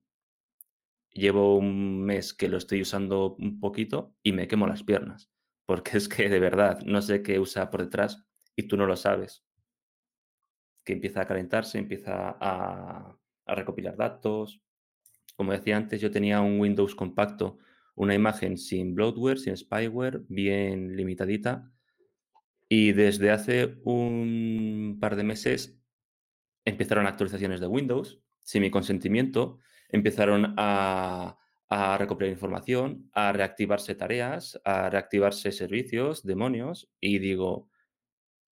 B: llevo un mes que lo estoy usando un poquito y me quemo las piernas, porque [LAUGHS] es que de verdad no sé qué usa por detrás y tú no lo sabes. Que empieza a calentarse, empieza a a recopilar datos. Como decía antes, yo tenía un Windows compacto, una imagen sin bloatware, sin spyware, bien limitadita, y desde hace un par de meses empezaron actualizaciones de Windows, sin mi consentimiento, empezaron a a recopilar información, a reactivarse tareas, a reactivarse servicios, demonios, y digo: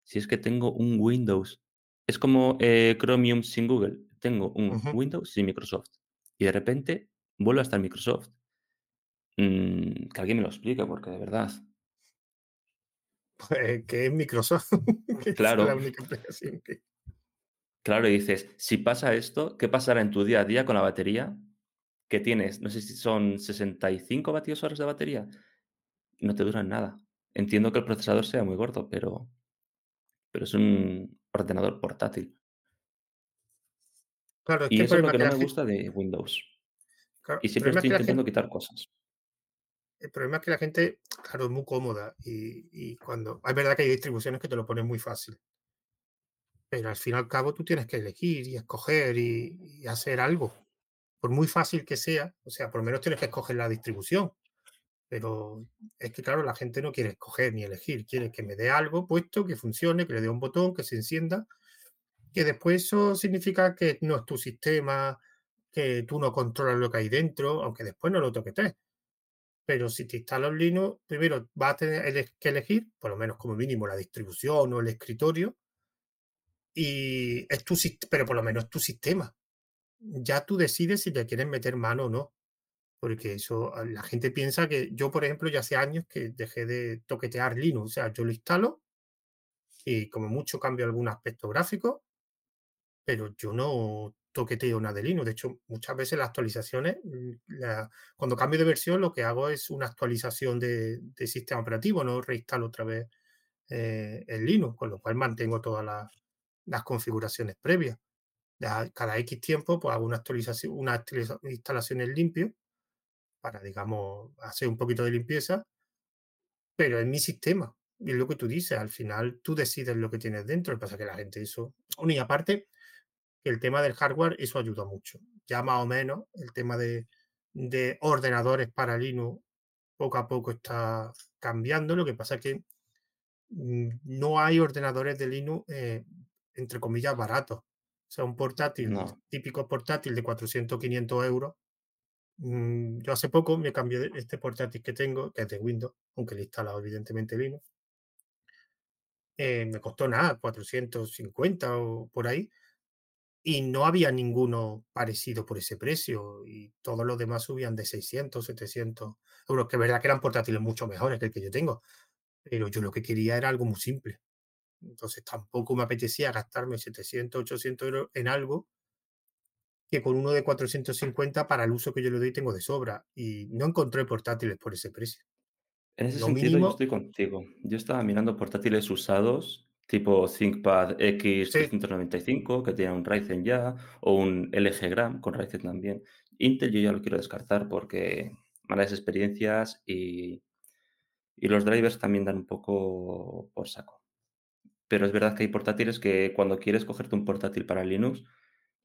B: "Si es que tengo un Windows". Es como, eh, Chromium sin Google. Tengo un Windows sin Microsoft, y de repente vuelve a estar Microsoft. Mm, que alguien me lo explique, porque de verdad.
A: pues que es Microsoft, [LAUGHS] que esa es la
B: Claro,
A: única explicación que
B: claro, y dices: "Si pasa esto, ¿qué pasará en tu día a día con la batería que tienes?". No sé si son 65 vatios horas de batería, no te duran nada. Entiendo que el procesador sea muy gordo, pero pero es un ordenador portátil.
A: Claro, es que
B: Y
A: el
B: eso es lo que
A: que
B: no me gusta de Windows.
A: claro,
B: Y siempre estoy
A: que
B: intentando
A: gente
B: quitar cosas.
A: el problema es que la gente, claro, es muy cómoda y y cuando es verdad que hay distribuciones que te lo ponen muy fácil, pero al fin y al cabo tú tienes que elegir y escoger y y hacer algo. Por muy fácil que sea, o sea, por lo menos tienes que escoger la distribución, pero es que, claro, la gente no quiere escoger ni elegir, quiere que me dé algo puesto, que funcione, que le dé un botón, que se encienda, que después eso significa que no es tu sistema, que tú no controlas lo que hay dentro, aunque después no lo toquetes. Pero si te instalas Linux, primero vas a tener que elegir, por lo menos como mínimo, la distribución o el escritorio, y es tu, pero por lo menos es tu sistema. Ya tú decides si le quieres meter mano o no. Porque eso, a la gente piensa que yo, por ejemplo, ya hace años que dejé de toquetear Linux. O sea, yo lo instalo y como mucho cambio algún aspecto gráfico, pero yo no toqueteo nada de Linux. De hecho, muchas veces las actualizaciones, mm, la- cuando cambio de versión, lo que hago es una actualización de, de sistema operativo, no reinstalo otra vez eh, el Linux, con lo cual mantengo todas las, las configuraciones previas. Cada X tiempo, pues hago una actualización, una actualiza- instalación en limpio para, digamos, hacer un poquito de limpieza, pero es mi sistema. Y es lo que tú dices, al final tú decides lo que tienes dentro. Lo que pasa es que la gente eso. Y aparte, el tema del hardware, eso ayuda mucho. Ya más o menos el tema de, de ordenadores para Linux poco a poco está cambiando. Lo que pasa es que mm, no hay ordenadores de Linux, eh, entre comillas, baratos. O sea, un portátil,
B: No.
A: típico portátil de 400, 500 euros, Mm, yo hace poco me cambié de este portátil que tengo, que es de Windows, aunque le he instalado evidentemente Linux. eh, me costó nada, 450 o por ahí, y no había ninguno parecido por ese precio, y todos los demás subían de 600, 700 euros, que es verdad que eran portátiles mucho mejores que el que yo tengo, pero yo lo que quería era algo muy simple. Entonces tampoco me apetecía gastarme 700, 800 euros en algo que con uno de 450 para el uso que yo le doy tengo de sobra, y no encontré portátiles por ese precio.
B: En ese
A: Lo
B: sentido, yo
A: mínimo
B: estoy contigo. Yo estaba mirando portátiles usados, tipo ThinkPad
A: sí,
B: X395, que tiene un Ryzen ya, o un LG Gram con Ryzen también. Intel yo ya lo quiero descartar porque malas experiencias y, y los drivers también dan un poco por saco. Pero es verdad que hay portátiles que cuando quieres cogerte un portátil para Linux,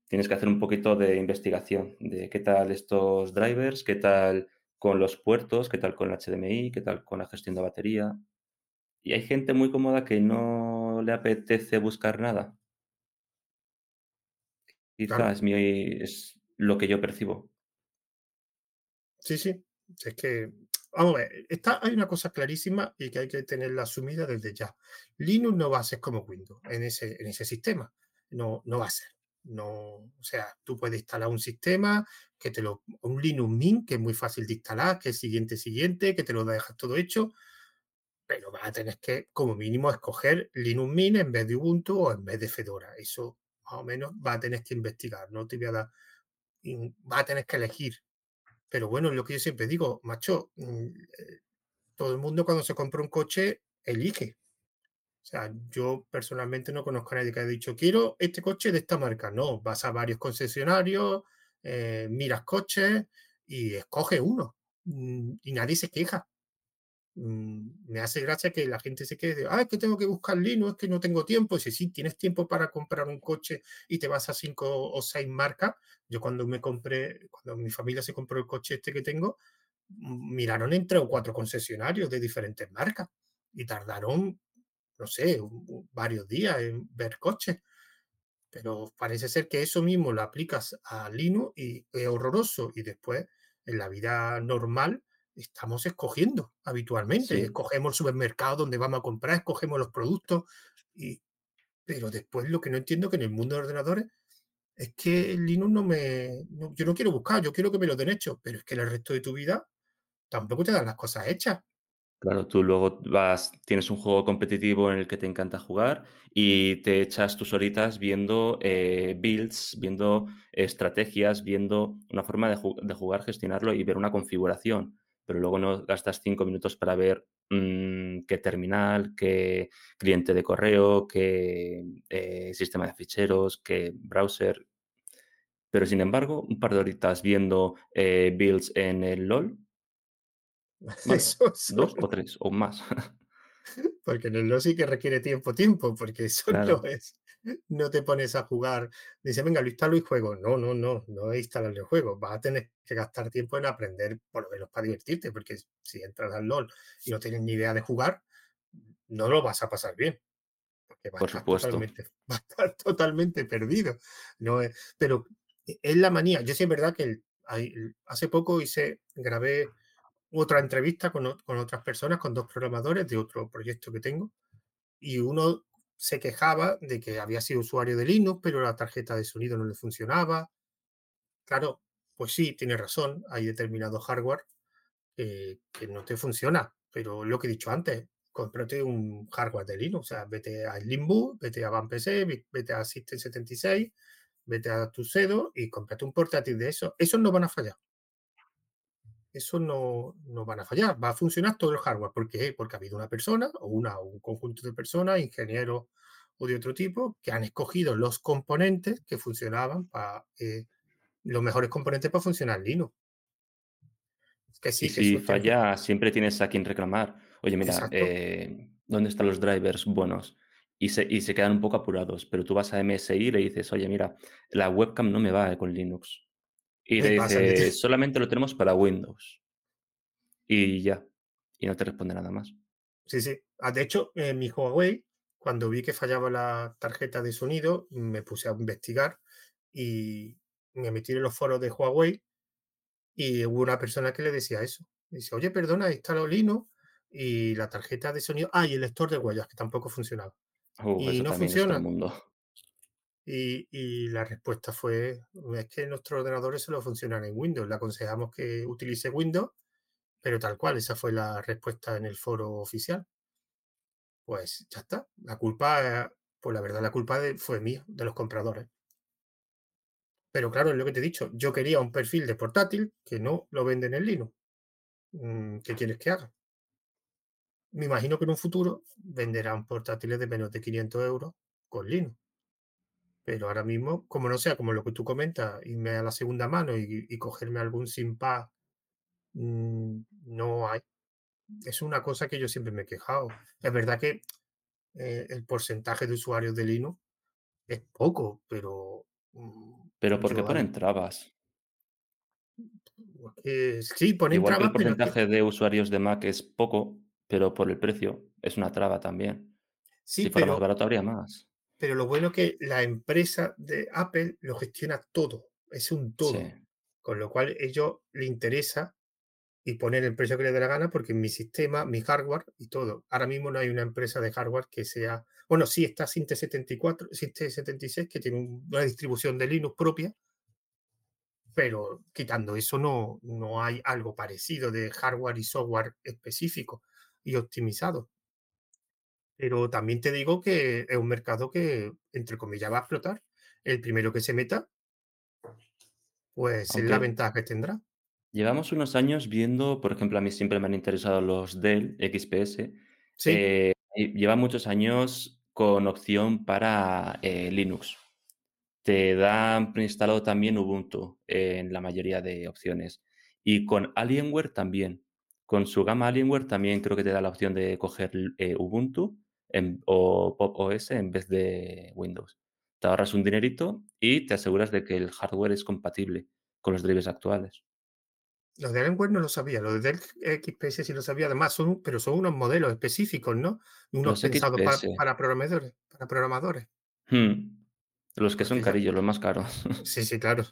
B: tienes que hacer un poquito de investigación de qué tal estos drivers, qué tal con los puertos, qué tal con el HDMI, qué tal con la gestión de batería. Y hay gente muy cómoda que no le apetece buscar nada.
A: Claro,
B: Quizás es mi es lo que yo percibo.
A: sí, sí. Es que, vamos a ver, está, hay una cosa clarísima y que hay que tenerla asumida desde ya. Linux no va a ser como Windows en ese, en ese sistema. No, no va a ser. No, o sea, tú puedes instalar un sistema que te lo, un Linux Mint, que es muy fácil de instalar, que es siguiente, siguiente, que te lo dejas todo hecho, pero vas a tener que, como mínimo, escoger Linux Mint en vez de Ubuntu o en vez de Fedora. Eso más o menos va a tener que investigar, no te voy a dar, va a tener que elegir. Pero bueno, lo que yo siempre digo, macho, mm, eh, todo el mundo cuando se compra un coche elige. O sea, yo personalmente no conozco a nadie que haya dicho, quiero este coche de esta marca. No, vas a varios concesionarios, eh, miras coches y escoge uno. Mm, y nadie se queja. Mm, me hace gracia que la gente se quede, ah, es que tengo que buscar Linux, es que no tengo tiempo. Si sí, tienes tiempo para comprar un coche y te vas a cinco o seis marcas. Yo cuando me compré, cuando mi familia se compró el coche este que tengo, mm, miraron en tres o cuatro concesionarios de diferentes marcas y tardaron, no sé, varios días en ver coches. Pero parece ser que eso mismo lo aplicas a Linux y es horroroso. Y después, en la vida normal, estamos escogiendo habitualmente.
B: Sí,
A: Escogemos el supermercado donde vamos a comprar, escogemos los productos. Y, pero después lo que no entiendo que en el mundo de ordenadores es que el Linux no me... no- yo no quiero buscar, yo quiero que me lo den hecho, pero es que el resto de tu vida tampoco te dan las cosas hechas.
B: claro, tú luego vas tienes un juego competitivo en el que te encanta jugar y te echas tus horitas viendo, eh, builds, viendo estrategias, viendo una forma de ju de jugar, gestionarlo y ver una configuración, pero luego no gastas 5 minutos para ver, mm, qué terminal, qué cliente de correo, qué, eh, sistema de ficheros, qué browser. Pero, sin embargo, un par de horitas viendo, eh, builds en el LOL, [LAUGHS] 2 o 3 o más. [LAUGHS]
A: Porque en el LOL sí que requiere tiempo, tiempo, porque eso [LAUGHS] no es. No te pones a jugar. Dice, venga, lo instalo y juego. No, no, no, no es instalar el juego. Vas a tener que gastar tiempo en aprender, por lo menos para divertirte, porque si entras al LOL y no tienes ni idea de jugar, no lo vas a pasar bien, porque a
B: por
A: estar
B: supuesto.
A: totalmente, [LAUGHS] a estar totalmente perdido. No pero e- es la manía. Yo sí es verdad que el- hace poco hice, grabé otra entrevista con, con otras personas, con dos programadores de otro proyecto que tengo, y uno se quejaba de que había sido usuario de Linux, pero la tarjeta de sonido no le funcionaba. Claro, pues sí, tiene razón, hay determinado hardware eh, que no te funciona, pero lo que he dicho antes, cómprate un hardware de Linux, o sea, vete a Slimbook, vete a Van PC, ve- vete a System 76, vete a Tuxedo y cómprate un portátil de eso. Esos no van a fallar. Eso no, no van a fallar, va a funcionar todo el hardware. ¿Por qué? Porque ha habido una persona o una, o un conjunto de personas, ingenieros o de otro tipo, que han escogido los componentes que funcionaban para eh, los mejores componentes para funcionar Linux. Que
B: Y
A: sí, que
B: si falla, siempre tienes a quien reclamar. Oye, mira, eh, ¿dónde están los drivers buenos? Y se, y se quedan un poco apurados, pero tú vas a MSI y le dices, oye, mira, la webcam no me va eh, con Linux. Y dice, solamente lo tenemos para Windows. Y ya. Y no te responde nada más.
A: Sí, sí. Ah, de hecho, en mi Huawei, cuando vi que fallaba la tarjeta de sonido, me puse a investigar y me metí en los foros de Huawei Y hubo una persona que le decía eso. Dice, oye, perdona, he instalado Linux y la tarjeta de sonido. Ah, y el lector de huellas, que tampoco funcionaba.
B: Uh,
A: Y no funciona.
B: mundo.
A: Y, la respuesta fue, es que nuestros ordenadores solo funcionan en Windows. Le aconsejamos que utilice Windows, pero tal cual, esa fue la respuesta en el foro oficial. Pues ya está. La culpa, pues la verdad, la culpa fue mía, de los compradores. Pero claro, es lo que te he dicho. Yo quería un perfil de portátil que no lo venden en Linux. Mm, ¿Qué quieres que haga? Me imagino que en un futuro venderán portátiles de menos de 500 euros con Linux. Pero ahora mismo, como no sea como lo que tú comentas, irme a la segunda mano y, y cogerme algún SIMPAD, mm, no hay. Es una cosa que yo siempre me he quejado. Es verdad que eh, el porcentaje de usuarios de Linux es poco, pero mm,
B: Pero ¿por qué ponen trabas?
A: Eh, sí, ponen
B: Igual que el
A: trabas, pero que
B: porcentaje de usuarios de Mac es poco, pero por el precio es una traba también.
A: sí,
B: Si fuera más barato habría más.
A: Pero lo bueno que la empresa de Apple lo gestiona todo, es un
B: Sí,
A: todo, con lo cual ellos le interesa y poner el precio que le dé la gana porque mi sistema, mi hardware y todo. Ahora mismo no hay una empresa de hardware que sea, bueno, sí está Sinte74, Sinte76 que tiene un- una distribución de Linux propia, pero quitando eso no, no hay algo parecido de hardware y software específico y optimizado. Pero también te digo que es un mercado que, entre comillas, va a explotar. El primero que se meta, pues es la ventaja que tendrá.
B: llevamos unos años viendo, por ejemplo, a mí siempre me han interesado los Dell XPS,
A: Sí,
B: eh, y llevan muchos años con opción para, eh, Linux. Te dan preinstalado también Ubuntu en la mayoría de opciones. Y con Alienware también. Con su gama Alienware también creo que te da la opción de coger eh, Ubuntu en- o Pop OS en vez de Windows. Te ahorras un dinerito y te aseguras de que el hardware es compatible con los drivers actuales.
A: Los de Alienware no lo sabía, los de Dell XPS sí lo sabía, además son, pero son unos modelos específicos, ¿no? Unos
B: Los
A: pensados para programadores, para programadores.
B: hmm, los que son carillos, los más caros. [LAUGHS]
A: sí, sí, claro.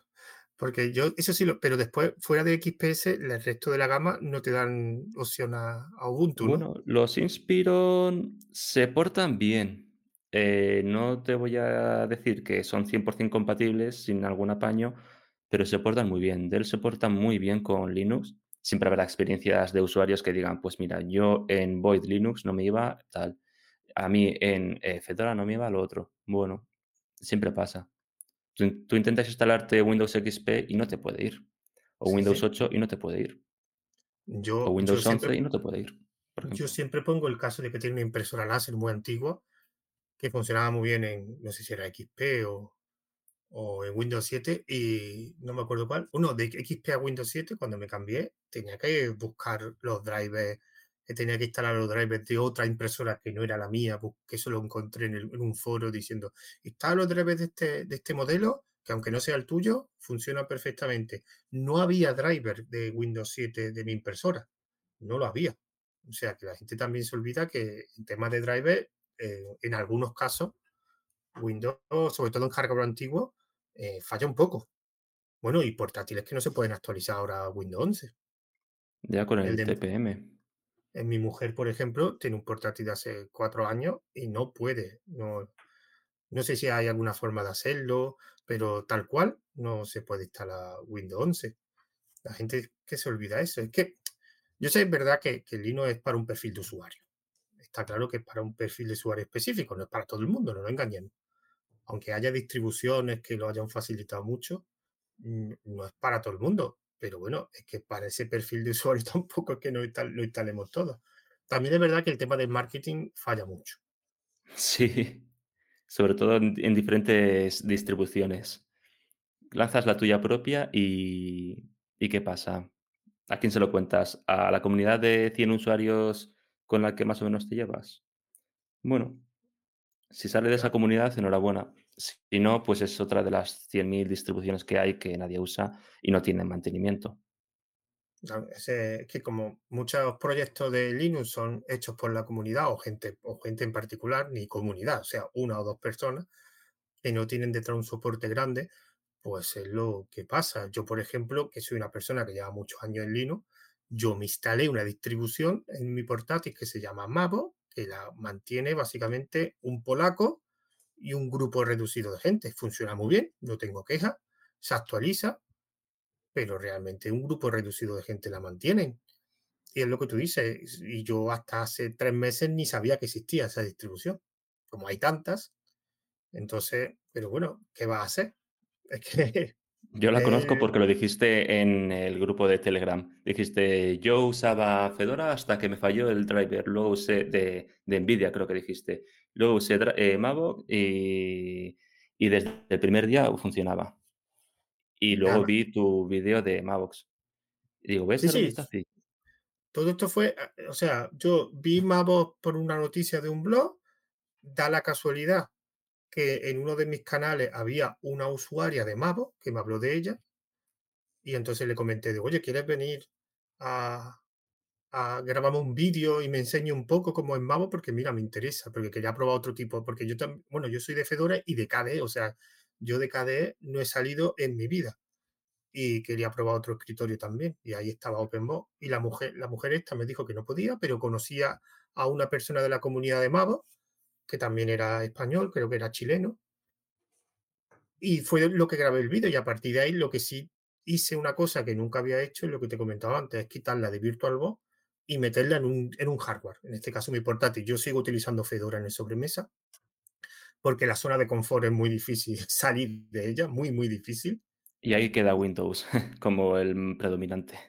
A: Porque yo, eso sí, pero después, fuera de XPS, el resto de la gama no te dan opción a, a Ubuntu, ¿no?
B: Bueno, los Inspiron se portan bien. Eh, no te voy a decir que son 100% compatibles sin algún apaño, pero se portan muy bien. Dell se porta muy bien con Linux. Siempre habrá experiencias de usuarios que digan, pues mira, yo en Void Linux no me iba tal. A mí en eh, Fedora no me iba lo otro. Bueno, siempre pasa. Tú, in- tú intentas instalarte Windows XP y no te puede ir. O
A: Sí,
B: Windows
A: sí.
B: 8 y no te puede ir. O
A: Yo, yo
B: Windows 11
A: siempre,
B: y no te puede ir,
A: yo siempre pongo el caso de que tiene una impresora láser muy antigua que funcionaba muy bien en, no sé si era XP o, o en Windows 7 y no me acuerdo cuál. Uno de XP a Windows 7, cuando me cambié, tenía que buscar los drivers, tenía que instalar los drivers de otra impresora que no era la mía, bus- que eso lo encontré en, el- en un foro diciendo, instala los drivers de este, de este modelo, que aunque no sea el tuyo, funciona perfectamente. No había driver de Windows 7 de mi impresora, no lo había. O sea que la gente también se olvida que en temas de driver, eh, en algunos casos, Windows, sobre todo en hardware antiguo, eh, falla un poco. Bueno, y portátiles que no se pueden actualizar ahora a Windows 11.
B: Ya con
A: El
B: el
A: de
B: TPM.
A: En mi mujer, por ejemplo, tiene un portátil de hace cuatro años y no puede. No, no sé si hay alguna forma de hacerlo, pero tal cual no se puede instalar Windows 11. La gente que se olvida eso. Es que yo sé, es verdad que, que Linux es para un perfil de usuario. Está claro que es para un perfil de usuario específico, no es para todo el mundo, no nos engañemos. Aunque haya distribuciones que lo hayan facilitado mucho, mm, no es para todo el mundo. Pero bueno, es que para ese perfil de usuario [LAUGHS] tampoco es que no instal- lo instalemos todo. También es verdad que el tema del marketing falla mucho.
B: Sí, [LAUGHS] sobre todo en en diferentes distribuciones. Lanzas la tuya propia y ¿y qué pasa? ¿A quién se lo cuentas? ¿A la comunidad de 100 usuarios con la que más o menos te llevas? Bueno, si sale de esa comunidad, enhorabuena. Si no, pues es otra de las 100.000 distribuciones que hay que nadie usa y no tienen mantenimiento.
A: es que como muchos proyectos de Linux son hechos por la comunidad o gente, o gente en particular, ni comunidad, o sea, una o dos personas que no tienen detrás un soporte grande, pues es lo que pasa. Yo, por ejemplo, que soy una persona que lleva muchos años en Linux, yo me instalé una distribución en mi portátil que se llama Mavo, que la mantiene básicamente un polaco y un grupo reducido de gente. Funciona muy bien, no tengo quejas, se actualiza, pero realmente un grupo reducido de gente la mantienen. Y es lo que tú dices, y yo hasta hace tres meses ni sabía que existía esa distribución. Como hay tantas, entonces, pero bueno, ¿qué va a hacer? [LAUGHS] Es que
B: Yo la conozco porque lo dijiste en el grupo de Telegram. Dijiste, yo usaba Fedora hasta que me falló el driver. Luego usé de, de Nvidia, creo que dijiste. Luego usé eh, y, y desde el primer día funcionaba. Y luego vi tu vídeo de Mavox. Y digo, ¿ves?
A: sí, sí,
B: está así.
A: todo esto fue, eh, o sea, yo vi Mavos por una noticia de un blog, da la casualidad que en uno de mis canales había una usuaria de Mavos que me habló de ella Y entonces le comenté, digo, oye, ¿quieres venir a, grabamos un vídeo y me enseño un poco cómo es Mavo? Porque mira, me interesa, porque quería probar otro tipo, porque yo también, bueno, yo soy de Fedora y de KDE, o sea, yo de KDE no he salido en mi vida y quería probar otro escritorio también. Y ahí estaba OpenBox. Y la mujer, la mujer esta me dijo que no podía, pero conocía a una persona de la comunidad de Mavo, que también era español, creo que era chileno. Y fue lo que grabé el vídeo. Y a partir de ahí, lo que sí hice una cosa que nunca había hecho, lo que te comentaba antes, es quitarla de VirtualBox y meterla en un, en un hardware. En este caso, mi portátil. Yo sigo utilizando Fedora en el sobremesa porque la zona de confort es muy difícil [LAUGHS] salir de ella, muy, muy difícil.
B: Y ahí queda Windows [LAUGHS] como el predominante.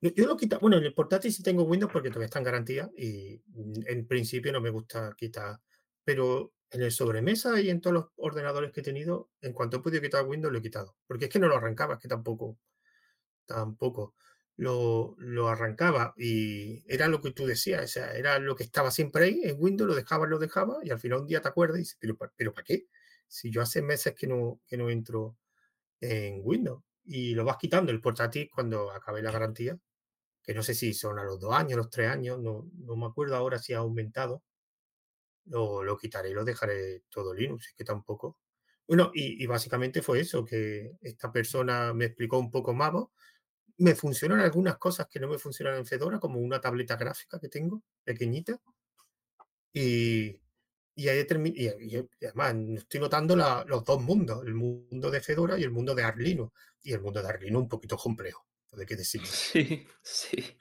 A: Yo lo quito, bueno, en el portátil sí tengo Windows porque todavía está en garantía y mm, en principio no me gusta quitar, pero en el sobremesa y en todos los ordenadores que he tenido, en cuanto he podido quitar Windows lo he quitado, porque es que no lo arrancaba, es que tampoco, tampoco lo, lo arrancaba y era lo que tú decías, o sea, era lo que estaba siempre ahí en Windows, lo dejaba, lo dejaba y al final un día te acuerdas y dices, pero, pero ¿para qué? Si yo hace meses que no, que no entro en Windows y lo vas quitando el portátil cuando acabe la garantía, que no sé si son a los dos años, los tres años, no, no me acuerdo ahora si ha aumentado, lo, lo quitaré y lo dejaré todo Linux, es que tampoco. Bueno, y, y, básicamente fue eso, que esta persona me explicó un poco más. Me funcionan algunas cosas que no me funcionan en Fedora, como una tableta gráfica que tengo, pequeñita. Y, y ahí y, y, además estoy notando la, los dos mundos, el mundo de Fedora y el mundo de Arlino. Y el mundo de Arlino un poquito complejo, de qué decirlo. [LAUGHS]
B: Sí, sí.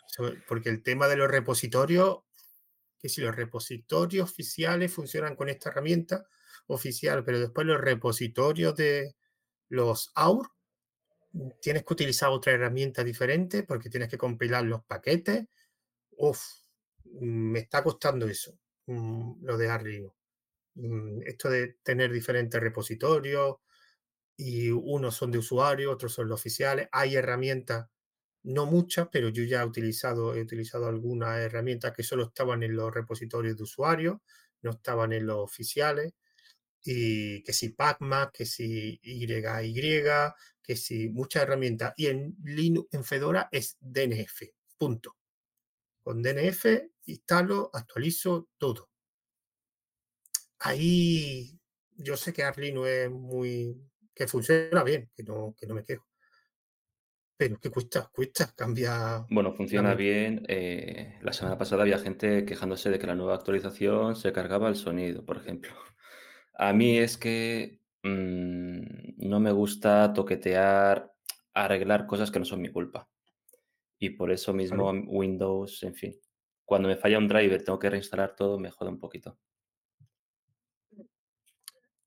A: Porque el tema de los repositorios, que si los repositorios oficiales funcionan con esta herramienta oficial, pero después los repositorios de los AUR, tienes que utilizar otra herramienta diferente porque tienes que compilar los paquetes. Uf, me está costando eso, lo de Arlino. Mm, esto de tener diferentes repositorios y unos son de usuario, otros son los oficiales. Hay herramientas, no muchas, pero yo ya he utilizado, he utilizado algunas herramientas que solo estaban en los repositorios de usuario, no estaban en los oficiales. Y que si Pacma, que si YY, que si muchas herramientas. Y en Linux, en Fedora es DNF, punto. Con DNF instalo, actualizo todo ahí yo sé que Arlino es muy. que funciona bien, que no, que no me quejo. Pero que cuesta, cuesta, cambia.
B: Bueno, funciona bien. Eh, la semana pasada había gente quejándose de que la nueva actualización se cargaba el sonido, por ejemplo. A mí es que mmm, no me gusta toquetear, arreglar cosas que no son mi culpa. Y por eso mismo
A: Claro.
B: Windows, en fin. Cuando me falla un driver, tengo que reinstalar todo, me jode un poquito.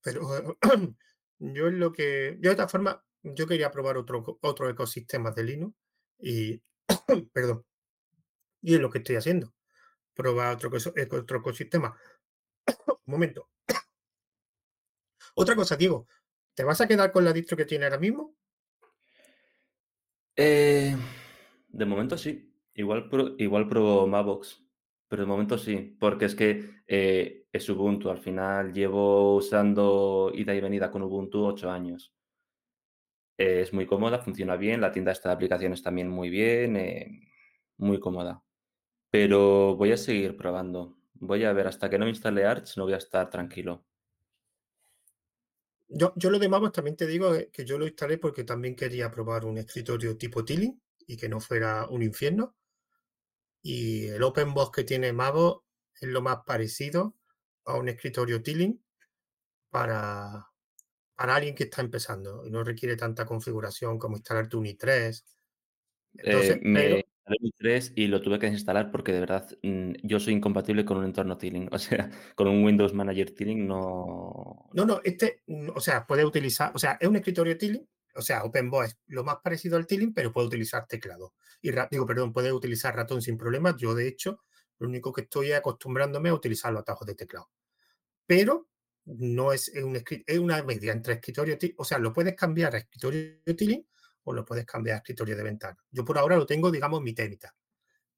A: Pero [CLEARS THROAT] yo lo que. Yo de esta forma, yo quería probar otro, otro ecosistema de Linux y. [CLEARS THROAT] perdón. Y es lo que estoy haciendo. Probar otro, otro ecosistema. [CLEARS THROAT] un momento. Otra cosa, Diego. ¿Te vas a quedar con la distro que tiene ahora mismo?
B: Eh, de momento sí. Igual, pro, igual pruebo Mavox. Pero de momento sí, porque es que eh, es Ubuntu. Al final llevo usando ida y venida con Ubuntu ocho años. Es muy cómoda, funciona bien. La tienda esta de aplicaciones también muy bien. Eh, muy cómoda. Pero voy a seguir probando. Voy a ver, hasta que no me instale Arch, no voy a estar tranquilo.
A: Yo, yo lo de Mavos también te digo que yo lo instalé porque también quería probar un escritorio tipo Tilling y que no fuera un infierno. Y el OpenBox que tiene Mavo es lo más parecido a un escritorio Tilling para, para alguien que está empezando y no requiere tanta configuración como instalarte un i3.
B: Entonces, eh, me pero, instalé un i3 y lo tuve que desinstalar porque de verdad mmm, yo soy incompatible con un entorno Tilling. [LAUGHS] O sea, con un Windows Manager Tilling no.
A: No, no, este, o sea, puede utilizar, o sea, es un escritorio Tilling, o sea, OpenBox es lo más parecido al Tilling, pero puede utilizar teclado. Y digo, perdón, puede utilizar ratón sin problemas. Yo, de hecho, lo único que estoy es acostumbrándome a utilizar los atajos de teclado. Pero no es, un, es una media entre escritorio, o sea, lo puedes cambiar a escritorio Tilling o lo puedes cambiar a escritorio de ventana. Yo por ahora lo tengo, digamos, mitad y mitad.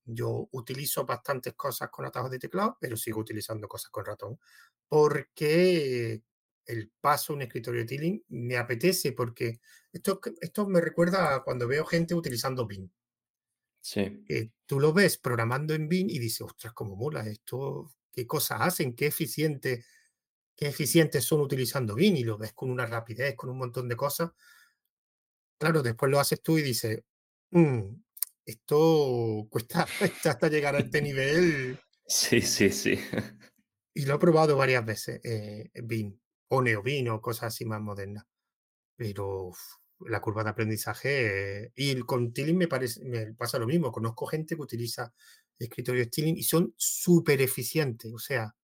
A: Yo utilizo bastantes cosas con atajos de teclado, pero sigo utilizando cosas con ratón. Porque el paso a un escritorio de Tiling me apetece porque esto, esto me recuerda a cuando veo gente utilizando Bing.
B: Sí.
A: Que tú lo ves programando en Bing y dices, ostras, cómo mola esto, qué cosas hacen, qué eficiente, qué eficientes son utilizando Bing y lo ves con una rapidez, con un montón de cosas. Claro, después lo haces tú y dices, "Mm, esto cuesta [LAUGHS] hasta llegar a este nivel
B: Sí, sí, sí. [LAUGHS]
A: y lo he probado varias veces, eh, Bing o NeoBeam o cosas así más modernas. Pero uf, la curva de aprendizaje eh, y con Tiling me parece me pasa lo mismo. Conozco gente que utiliza escritorios Tiling y son súper eficientes. O sea,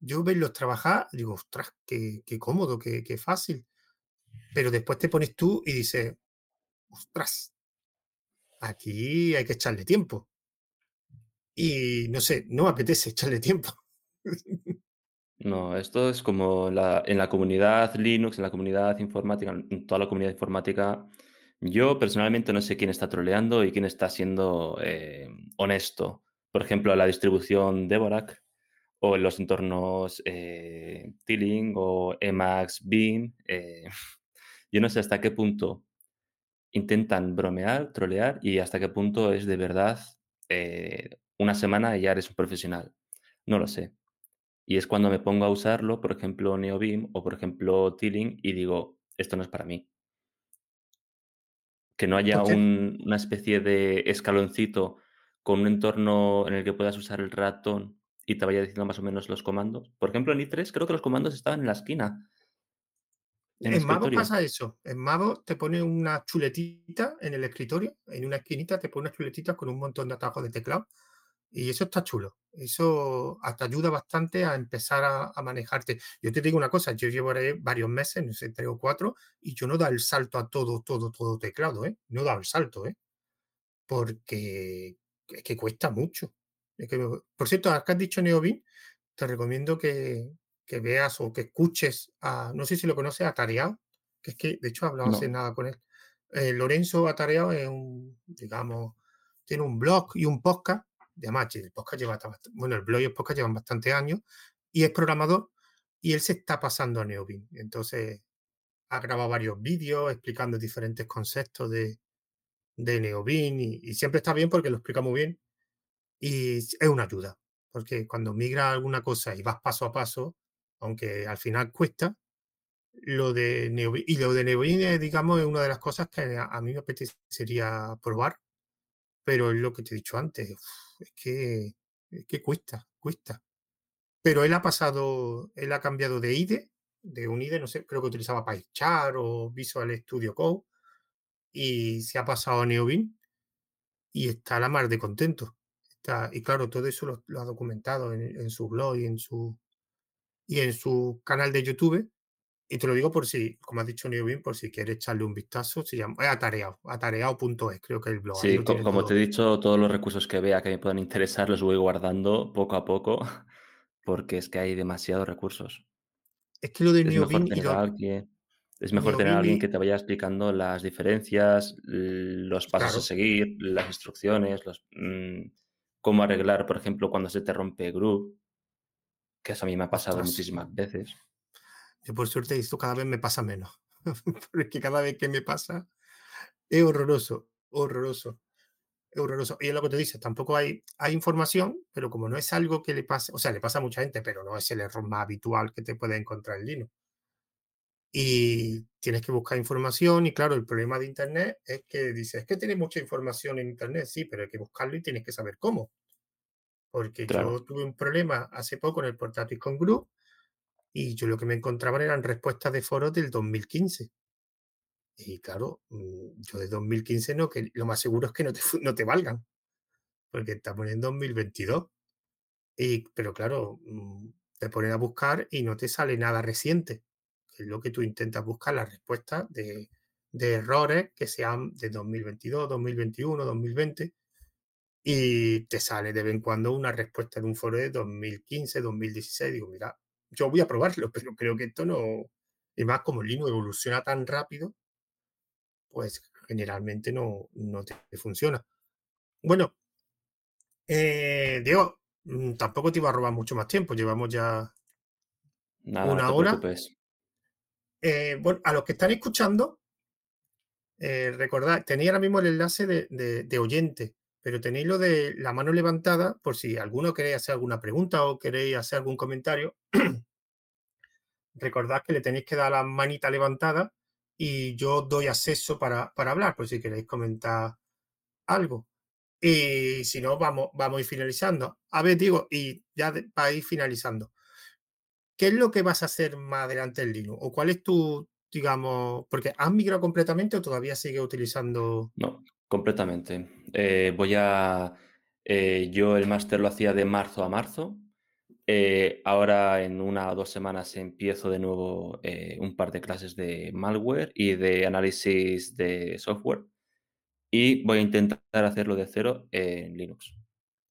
A: yo verlos trabajar, digo, ostras, qué, qué cómodo, qué, qué fácil. Pero después te pones tú y dices, ostras, aquí hay que echarle tiempo. Y no sé, no me apetece echarle tiempo. [LAUGHS]
B: No, esto es como la, en la comunidad Linux, en la comunidad informática, en toda la comunidad informática. Yo personalmente no sé quién está troleando y quién está siendo eh, honesto. Por ejemplo, la distribución Dvorak o en los entornos eh, Tiling o Emacs, Beam. eh, [LAUGHS] yo no sé hasta qué punto intentan bromear, trolear y hasta qué punto es de verdad eh, una semana y ya eres un profesional. No lo sé. Y es cuando me pongo a usarlo, por ejemplo, NeoBeam o por ejemplo Tiling y digo, esto no es para mí. Que no haya una especie de escaloncito con un entorno en el que puedas usar el ratón y te vaya diciendo más o menos los comandos. Por ejemplo, en i3 creo que los comandos estaban en la esquina, en
A: Mavo pasa eso. En Mavo te pone una chuletita en el escritorio, en una esquinita te pone una chuletita con un montón de atajos de teclado. Y eso está chulo. Eso hasta ayuda bastante a empezar a, a manejarte. Yo te digo una cosa, yo llevo ahora varios meses, no sé, tres o cuatro, y yo no da el salto a todo, todo, todo teclado, ¿eh? No da el salto, ¿eh? Porque es que cuesta mucho. Es que, por cierto, acá has dicho NeoBeam, te recomiendo que, que veas o que escuches a, no sé si lo conoces, a Tareao, que es que de hecho he hablado hace
B: No,
A: nada con él. Eh, Lorenzo Atareao es un, digamos, tiene un blog y un podcast, de además el podcast lleva, hasta bueno, el blog y el podcast llevan bastantes años, y es programador, y él se está pasando a NeoBeam. Entonces ha grabado varios vídeos explicando diferentes conceptos de, de NeoBeam, y, y siempre está bien porque lo explica muy bien, y es una ayuda, porque cuando migra alguna cosa y vas paso a paso, aunque al final cuesta, lo de Neobi y lo de eh, digamos, es una de las cosas que a mí me apetecería probar, pero es lo que te he dicho antes, es que es que cuesta, cuesta. Pero él ha pasado él ha cambiado de IDE, de un IDE, no sé, creo que utilizaba PyChart o Visual Studio Code, y se ha pasado a Neobeam y está la mar de contento. Y claro, todo eso lo ha documentado en en su blog y en su y en su canal de YouTube. Y te lo digo por si, como has dicho Neobin, por si quieres echarle un vistazo, se llama, es atareado, atareado.es, creo que es el blog,
B: sí, como te he dicho, todos los recursos que vea que me puedan interesar los voy guardando poco a poco, [LAUGHS] porque es que hay demasiados recursos.
A: Es que lo de Neobin y lo
B: es mejor tener a alguien que te vaya explicando las diferencias, los pasos a seguir, las instrucciones, los, mm, cómo arreglar, por ejemplo, cuando se te rompe Groove, que eso a mí me ha pasado
A: ostras,
B: muchísimas veces.
A: yo por suerte esto cada vez me pasa menos, [LAUGHS] porque cada vez que me pasa es horroroso, horroroso, es horroroso. Y es lo que te dices, tampoco hay, hay información, pero como no es algo que le pasa, o sea, le pasa a mucha gente, pero no es el error más habitual que te puede encontrar en Linux. y tienes que buscar información y claro, el problema de Internet es que dices, es que tienes mucha información en Internet, sí, pero hay que buscarlo y tienes que saber cómo, porque
B: Claro,
A: yo tuve un problema hace poco en el portátil con Group y yo lo que me encontraba eran respuestas de foros del 2015. Y claro, mm, yo de 2015 no, que lo más seguro es que no te, no te valgan, porque estamos en 2022. Y, pero claro, mm, te pones a buscar y no te sale nada reciente, que es lo que tú intentas buscar, las respuestas de, de errores que sean de 2022, 2021, 2020, y te sale de vez en cuando una respuesta de un foro de 2015, 2016. Digo, mira, yo voy a probarlo, [LAUGHS] pero creo que esto no, y más como Linux evoluciona tan rápido, pues generalmente no, no te funciona. Bueno, eh, Diego, mm, tampoco te iba a robar mucho más tiempo, llevamos ya
B: nada,
A: una hora. Eh, bueno, a los que están escuchando, eh, recordad, tenéis ahora mismo el enlace de, de, de, oyente, pero tenéis lo de la mano levantada por si alguno queréis hacer alguna pregunta o queréis hacer algún comentario. [CLEARS THROAT] recordad que le tenéis que dar la manita levantada y yo doy acceso para, para hablar, por si queréis comentar algo. Y si no, vamos, vamos a ir finalizando. A ver, digo, y ya para ir finalizando. ¿Qué es lo que vas a hacer más adelante en Linux? ¿O cuál es tu, digamos, porque has migrado completamente o todavía sigues utilizando?
B: No, completamente. Eh, voy a... Eh, yo el máster lo hacía de marzo a marzo. Eh, ahora en una o dos semanas empiezo de nuevo un par de clases de malware y de análisis de software. Y voy a intentar hacerlo de cero en Linux.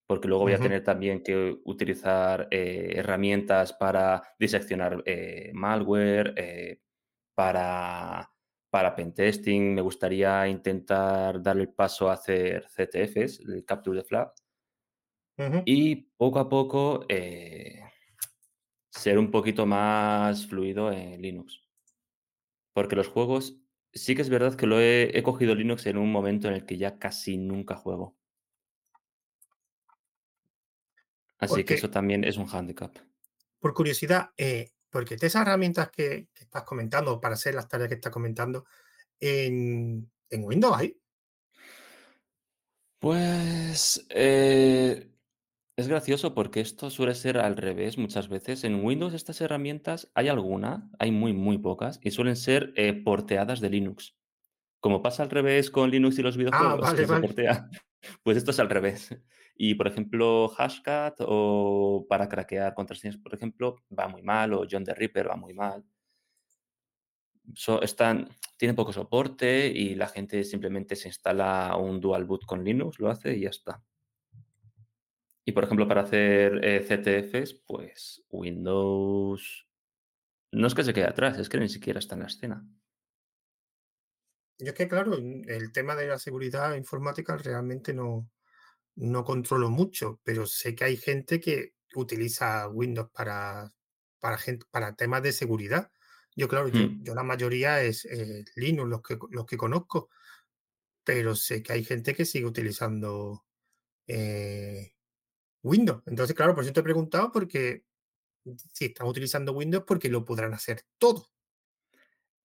B: Porque luego voy a tener también que utilizar herramientas para diseccionar malware, para, para pentesting. Me gustaría intentar dar el paso a hacer CTFs, el Capture the Flag. Y poco a poco eh, ser un poquito más fluido en Linux. Porque los juegos, sí que es verdad que lo he, he cogido Linux en un momento en el que ya casi nunca juego. Así que eso también es un hándicap.
A: por curiosidad, eh, porque de esas herramientas que, estás comentando para hacer las tareas que estás comentando, en, en Windows hay.
B: Pues eh, es gracioso porque esto suele ser al revés muchas veces. En Windows estas herramientas hay alguna, hay muy, muy pocas, y suelen ser eh, porteadas de Linux. Como pasa al revés con Linux y los
A: Ah,
B: videojuegos,
A: vale,
B: que se
A: vale.
B: portea, [LAUGHS] pues esto es al revés. Y, por ejemplo, Hashcat o para craquear contraseñas, por ejemplo, va muy mal, o John the Ripper va muy mal. So- están, tienen poco soporte y la gente simplemente se instala un dual boot con Linux, lo hace y ya está. Y, por ejemplo, para hacer eh, CTFs, pues Windows no es que se quede atrás, es que ni siquiera está en la escena.
A: Yo es que, claro, el tema de la seguridad informática realmente no, no controlo mucho, pero sé que hay gente que utiliza Windows para, para, gente, para temas de seguridad. Yo, claro, yo,
B: Hmm.
A: yo la mayoría es eh, Linux, los que, los que conozco, pero sé que hay gente que sigue utilizando eh, Windows. Entonces, claro, por eso te he preguntado, porque si están utilizando Windows, porque lo podrán hacer todo.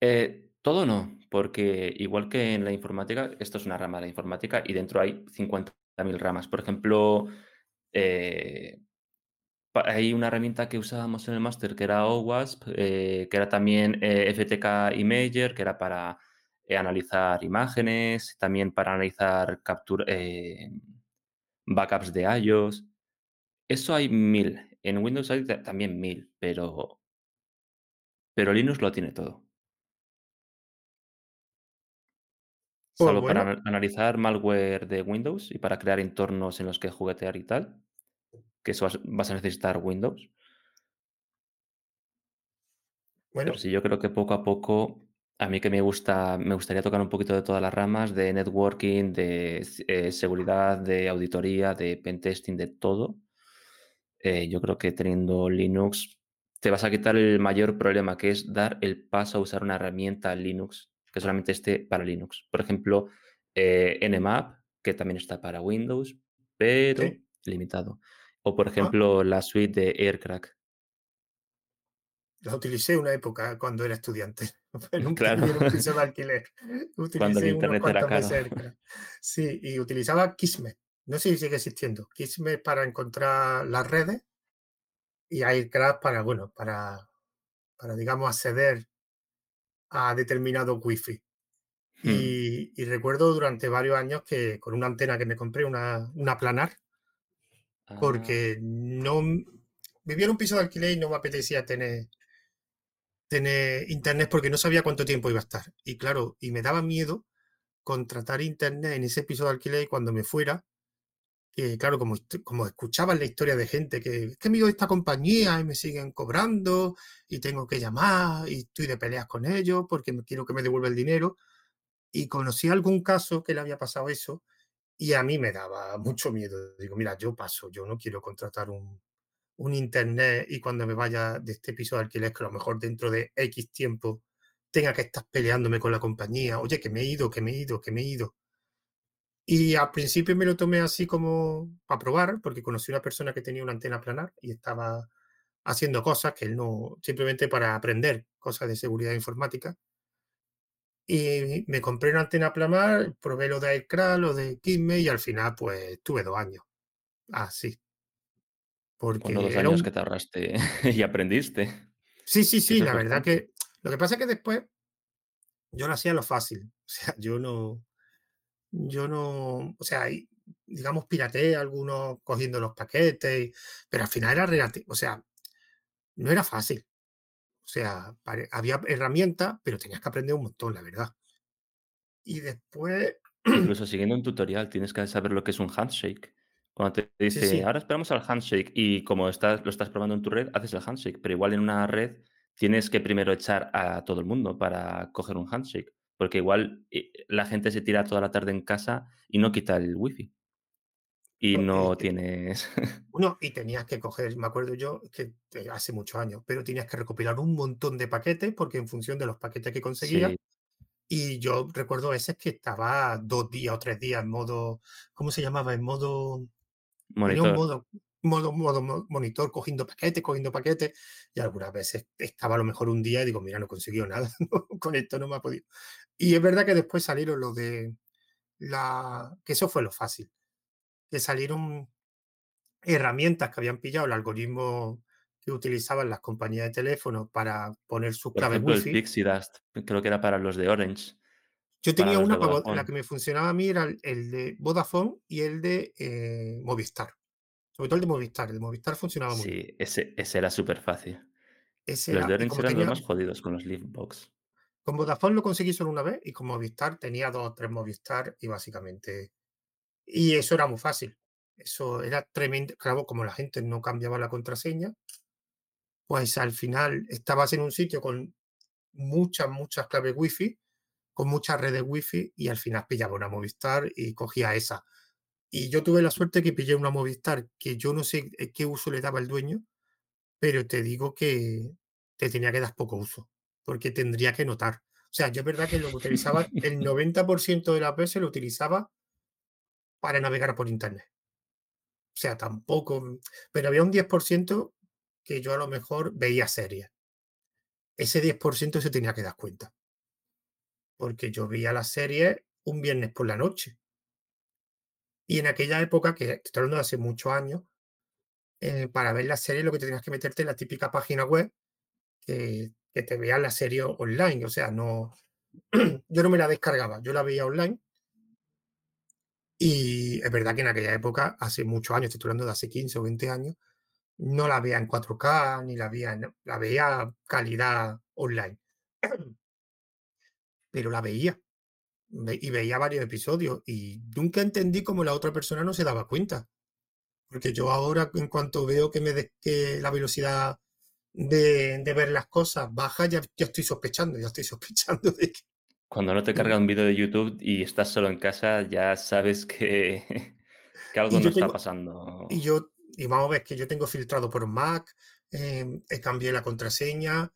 B: Eh, todo no, porque igual que en la informática, esto es una rama de la informática y dentro hay 50.000 ramas. Por ejemplo, eh, hay una herramienta que usábamos en el máster que era OWASP, eh, que era también eh, FTK Imager, que era para analizar imágenes, también para analizar backups de iOS. Eso hay mil. En Windows hay ta- también mil, pero, pero Linux lo tiene todo.
A: Pues
B: Salvo para
A: bueno,
B: analizar malware de Windows y para crear entornos en los que juguetear y tal, que eso vas a necesitar Windows. Pero
A: bueno,
B: sí, yo creo que poco a poco, a mí que me gusta me gustaría tocar un poquito de todas las ramas, de networking, de eh, seguridad, de auditoría, de pentesting, de todo. Eh, yo creo que teniendo Linux te vas a quitar el mayor problema, que es dar el paso a usar una herramienta Linux que solamente esté para Linux. Por ejemplo, eh, Nmap, que también está para Windows, pero
A: sí.
B: limitado. O, por
A: Ah,
B: ejemplo, la suite de AirCrack.
A: La utilicé una época cuando era estudiante, [LAUGHS] un,
B: Claro,
A: un piso de alquiler.
B: cuando el
A: Utilicé
B: internet era caro.
A: Sí, y utilizaba Kismet. No sé si sigue existiendo. Kismet para encontrar las redes y Aircraft para, bueno, para, para digamos, acceder a determinado wifi.
B: Hmm.
A: Y, y recuerdo durante varios años que con una antena que me compré, una, una planar,
B: Ah,
A: porque no vivía en un piso de alquiler y no me apetecía tener tener internet porque no sabía cuánto tiempo iba a estar. Y claro, y me daba miedo contratar internet en ese piso de alquiler y cuando me fuera, que claro, como, como escuchaban la historia de gente que es que me esta compañía y me siguen cobrando y tengo que llamar y estoy de peleas con ellos porque quiero que me devuelva el dinero. Y conocí algún caso que le había pasado eso y a mí me daba mucho miedo. Digo, mira, yo paso, yo no quiero contratar un, un internet y cuando me vaya de este piso de alquiler, que a lo mejor dentro de X tiempo tenga que estar peleándome con la compañía, oye, que me he ido, que me he ido, que me he ido. Y al principio me lo tomé así como para probar, porque conocí a una persona que tenía una antena planar y estaba haciendo cosas que él no, simplemente para aprender cosas de seguridad informática. Y me compré una antena planar, probé lo de Aircraft, lo de Kisme y al final pues tuve dos años. Así. Porque
B: Bueno, 2
A: era
B: años que
A: un...
B: te ahorraste [LAUGHS] y aprendiste,
A: Sí, sí,
B: que
A: sí, la verdad que... Lo que pasa es que después yo lo hacía lo fácil. [LAUGHS] O sea, yo no... Yo no, o sea, digamos, pirateé algunos cogiendo los paquetes, pero al final era relativo, o sea, no era fácil. O sea, había herramientas, pero tenías que aprender un montón, la verdad. Y después,
B: Incluso [CLEARS THROAT] siguiendo un tutorial tienes que saber lo que es un handshake. Cuando te
A: sí,
B: dice:
A: sí,
B: "Ahora esperamos al handshake", y como estás lo estás probando en tu red, haces el handshake, pero igual en una red tienes que primero echar a todo el mundo para coger un handshake, porque igual, eh, la gente se tira toda la tarde en casa y no quita el wifi, y
A: no, y,
B: no
A: te-
B: tienes [LAUGHS]
A: uno, y tenías que coger, me acuerdo yo, que eh, hace muchos años, pero tenías que recopilar un montón de paquetes, porque en función de los paquetes que conseguías,
B: Sí,
A: y yo recuerdo a veces que estaba dos días o tres días en modo, ¿cómo se llamaba? En modo Tenía un
B: monitor.
A: modo modo modo mo monitor cogiendo paquetes, cogiendo paquetes, y algunas veces estaba a lo mejor un día y digo: "Mira, no he conseguido nada, [LAUGHS] no, con esto no me ha podido". Y es verdad que después salieron lo de la que eso fue lo fácil, que salieron herramientas que habían pillado el algoritmo que utilizaban las compañías de teléfono para poner sus
B: Por
A: claves
B: ejemplo, el
A: wifi.
B: Pixie Dust, creo que era para los de Orange,
A: Yo tenía
B: los
A: una la que me funcionaba a mí era el el de Vodafone y el de, eh, Movistar, sobre todo el de Movistar, el de Movistar funcionaba muy bien.
B: Sí, ese ese era superfácil.
A: Ese
B: Los de Orange eran los
A: tenía
B: más jodidos con los Livebox.
A: Con Vodafone lo conseguí solo una vez y con Movistar tenía 2 o 3 Movistar y básicamente y eso era muy fácil. Eso era tremendo claro, como la gente no cambiaba la contraseña, pues al final estabas en un sitio con muchas, muchas claves wifi, con muchas redes wifi y al final pillaba una Movistar y cogía esa. Y yo tuve la suerte que pillé una Movistar que yo no sé, qué uso le daba el dueño, pero te digo que te tenía que dar poco uso, porque tendría que notar. O sea, yo es verdad que lo utilizaba [LAUGHS] el 90% de las veces lo utilizaba para navegar por Internet. O sea, tampoco, mm, pero había un 10% que yo a lo mejor veía series. Ese 10% se tenía que dar cuenta, porque yo veía las series un viernes por la noche. Y en aquella época, que estoy hablando de hace muchos años, eh, para ver la serie lo que tenías que meterte en la típica página web que, te veía la serie online. O sea, no, [CLEARS THROAT] yo no me la descargaba, yo la veía online y es verdad que en aquella época, hace muchos años, estoy hablando de hace 15 o 20 años, no la veía en 4K ni la veía, la veía calidad online, [CLEARS THROAT] pero la veía ve- y veía varios episodios y nunca entendí cómo la otra persona no se daba cuenta, porque yo ahora en cuanto veo que, me des- que la velocidad de, de ver las cosas baja, ya, ya estoy sospechando, ya estoy [LAUGHS] sospechando de que...
B: Cuando no te
A: de-
B: carga un vídeo de YouTube y estás solo en casa, ya sabes que [LAUGHS] que algo no está
A: tengo, Y
B: pasando.
A: yo, y vamos a ver que yo tengo filtrado por Mac, em, eh, cambié la contraseña,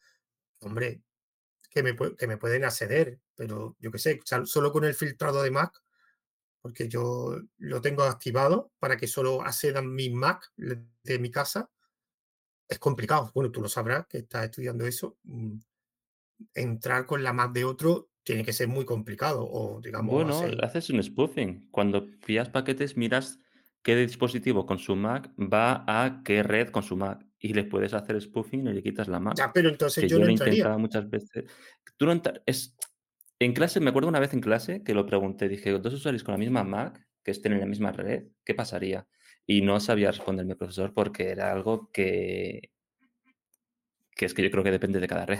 A: hombre, que me, que me pueden acceder, pero yo qué sé, solo con el filtrado de Mac, porque yo lo tengo activado para que solo accedan mis Mac de mi casa, es complicado. Bueno, tú lo sabrás que estás estudiando eso. mm, Entrar con la Mac de otro tiene que ser muy complicado, o digamos,
B: Bueno,
A: hacer.
B: haces un spoofing. Cuando pillas paquetes, miras qué dispositivo con su Mac va a qué red con su Mac, y le puedes hacer spoofing y le quitas la Mac,
A: Ya, pero entonces
B: que
A: yo no
B: lo he
A: entraría.
B: intentado muchas veces. Tú no es en clase, me acuerdo una vez en clase que lo pregunté, dije: "2 usuarios con la misma Mac, que estén en la misma red, ¿qué pasaría?". Y no sabía responderme profesor porque era algo que que es que yo creo que depende de cada red.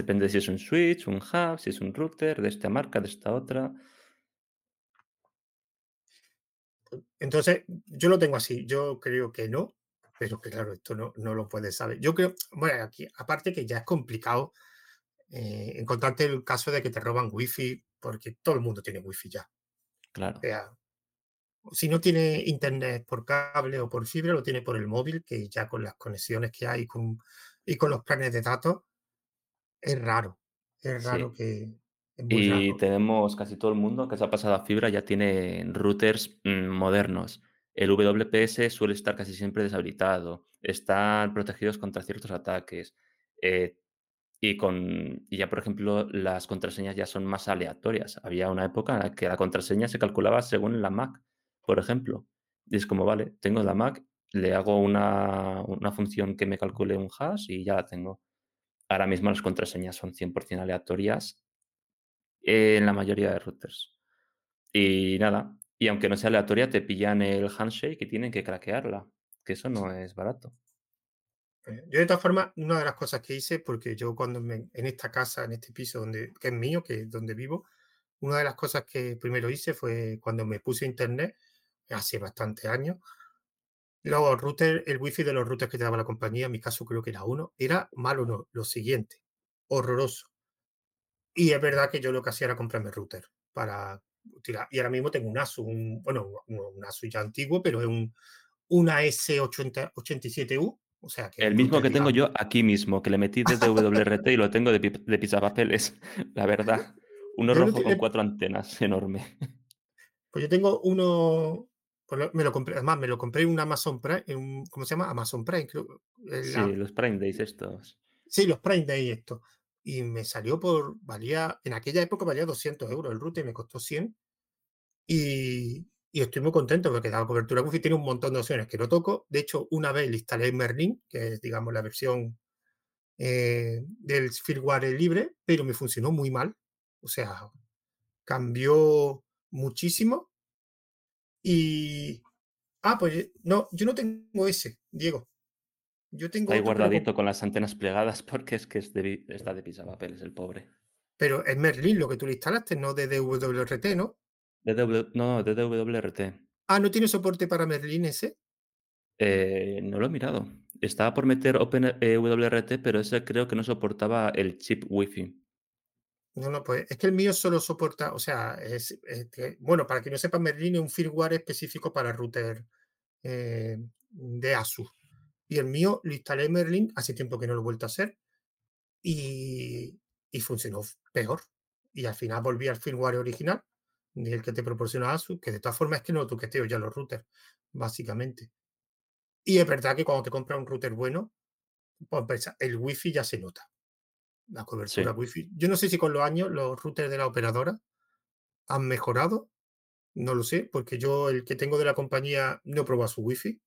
B: Depende si es un switch, un hub, si es un router, de esta marca, de esta otra.
A: Entonces, yo lo tengo así, yo creo que no, pero que claro, esto no, no lo puedes saber. Yo creo, bueno, aquí, aparte que ya es complicado eh, encontrarte el caso de que te roban wifi, porque todo el mundo tiene wifi ya. O
B: Claro.
A: sea, si no tiene internet por cable o por fibra, lo tiene por el móvil, que ya con las conexiones que hay con, y con los planes de datos, Es raro, es raro
B: Sí.
A: que
B: Y
A: raro.
B: tenemos casi todo el mundo que se ha pasado a fibra ya tiene routers, mm, modernos. El WPS suele estar casi siempre deshabilitado, están protegidos contra ciertos ataques, eh, y con y ya, por ejemplo, las contraseñas ya son más aleatorias. Había una época en la que la contraseña se calculaba según la Mac, por ejemplo. Y es como, vale, tengo la Mac, le hago una una función que me calcule un hash y ya la tengo. Ahora mismo las contraseñas son 100% aleatorias en la mayoría de routers. Y nada, y aunque no sea aleatoria, te pillan el handshake y tienen que craquearla, que eso no es barato.
A: Eh, yo de todas formas, una de las cosas que hice, porque yo cuando me- en esta casa, en este piso donde, que es mío, que es donde vivo, una de las cosas que primero hice fue cuando me puse internet, hace bastantes años, los routers, el wifi de los routers que te daba la compañía, en mi caso creo que era uno, era malo no, lo siguiente, horroroso. Y es verdad que yo lo que hacía era comprarme router para tirar. Y ahora mismo tengo un Asus, un, bueno, un, un Asus ya antiguo, pero es un, una S87U, o sea que
B: El mismo que tengo yo aquí mismo, que le metí desde WRT y lo tengo de de pisapapeles, [LAUGHS] la verdad. Uno
A: Yo
B: rojo con 4 antenas, enorme.
A: Pues yo tengo uno, pues me lo compré, además me lo compré en un Amazon Prime, en un- ¿cómo se llama? Amazon Prime, creo.
B: Sí, los Prime Days estos.
A: sí, los Prime Day esto. Y me salió por, valía, en aquella época valía 200 euros el router y me costó 100. Y, y estoy muy contento porque daba cobertura Wi-Fi, tiene un montón de opciones que no toco. De hecho, una vez le instalé Merlin, que es, digamos, la versión eh, del firmware libre, pero me funcionó muy mal. O sea, cambió muchísimo y Ah, pues no, yo no tengo ese, Diego. Yo
B: Está
A: tengo
B: ahí
A: que lo
B: guardadito con las antenas plegadas porque es que es de está de pisapapeles el pobre.
A: pero es Merlin lo que tú le instalaste, no de DWRT, ¿no?
B: DW no, DWRT.
A: Ah, ¿no tiene soporte para Merlin ese?
B: Eh, no lo he mirado. Estaba por meter Open eh, WRT, pero ese creo que no soportaba el chip Wi-Fi.
A: No, no, pues es que el mío solo soporta, o sea, es, es que- bueno, para que no sepa, Merlin es un firmware específico para router eh, de Asus. Y el mío lo instalé en Merlin, hace tiempo que no lo he vuelto a hacer, y, y funcionó peor. Y al final volví al firmware original, el que te proporciona Asus, que de todas formas es que no toqueteo ya los routers, básicamente. Y es verdad que cuando te compras un router bueno, pues el wifi ya se nota, la cobertura
B: Sí.
A: wifi. Yo no sé si con los años los routers de la operadora han mejorado, no lo sé, porque yo el que tengo de la compañía no he probado su wifi,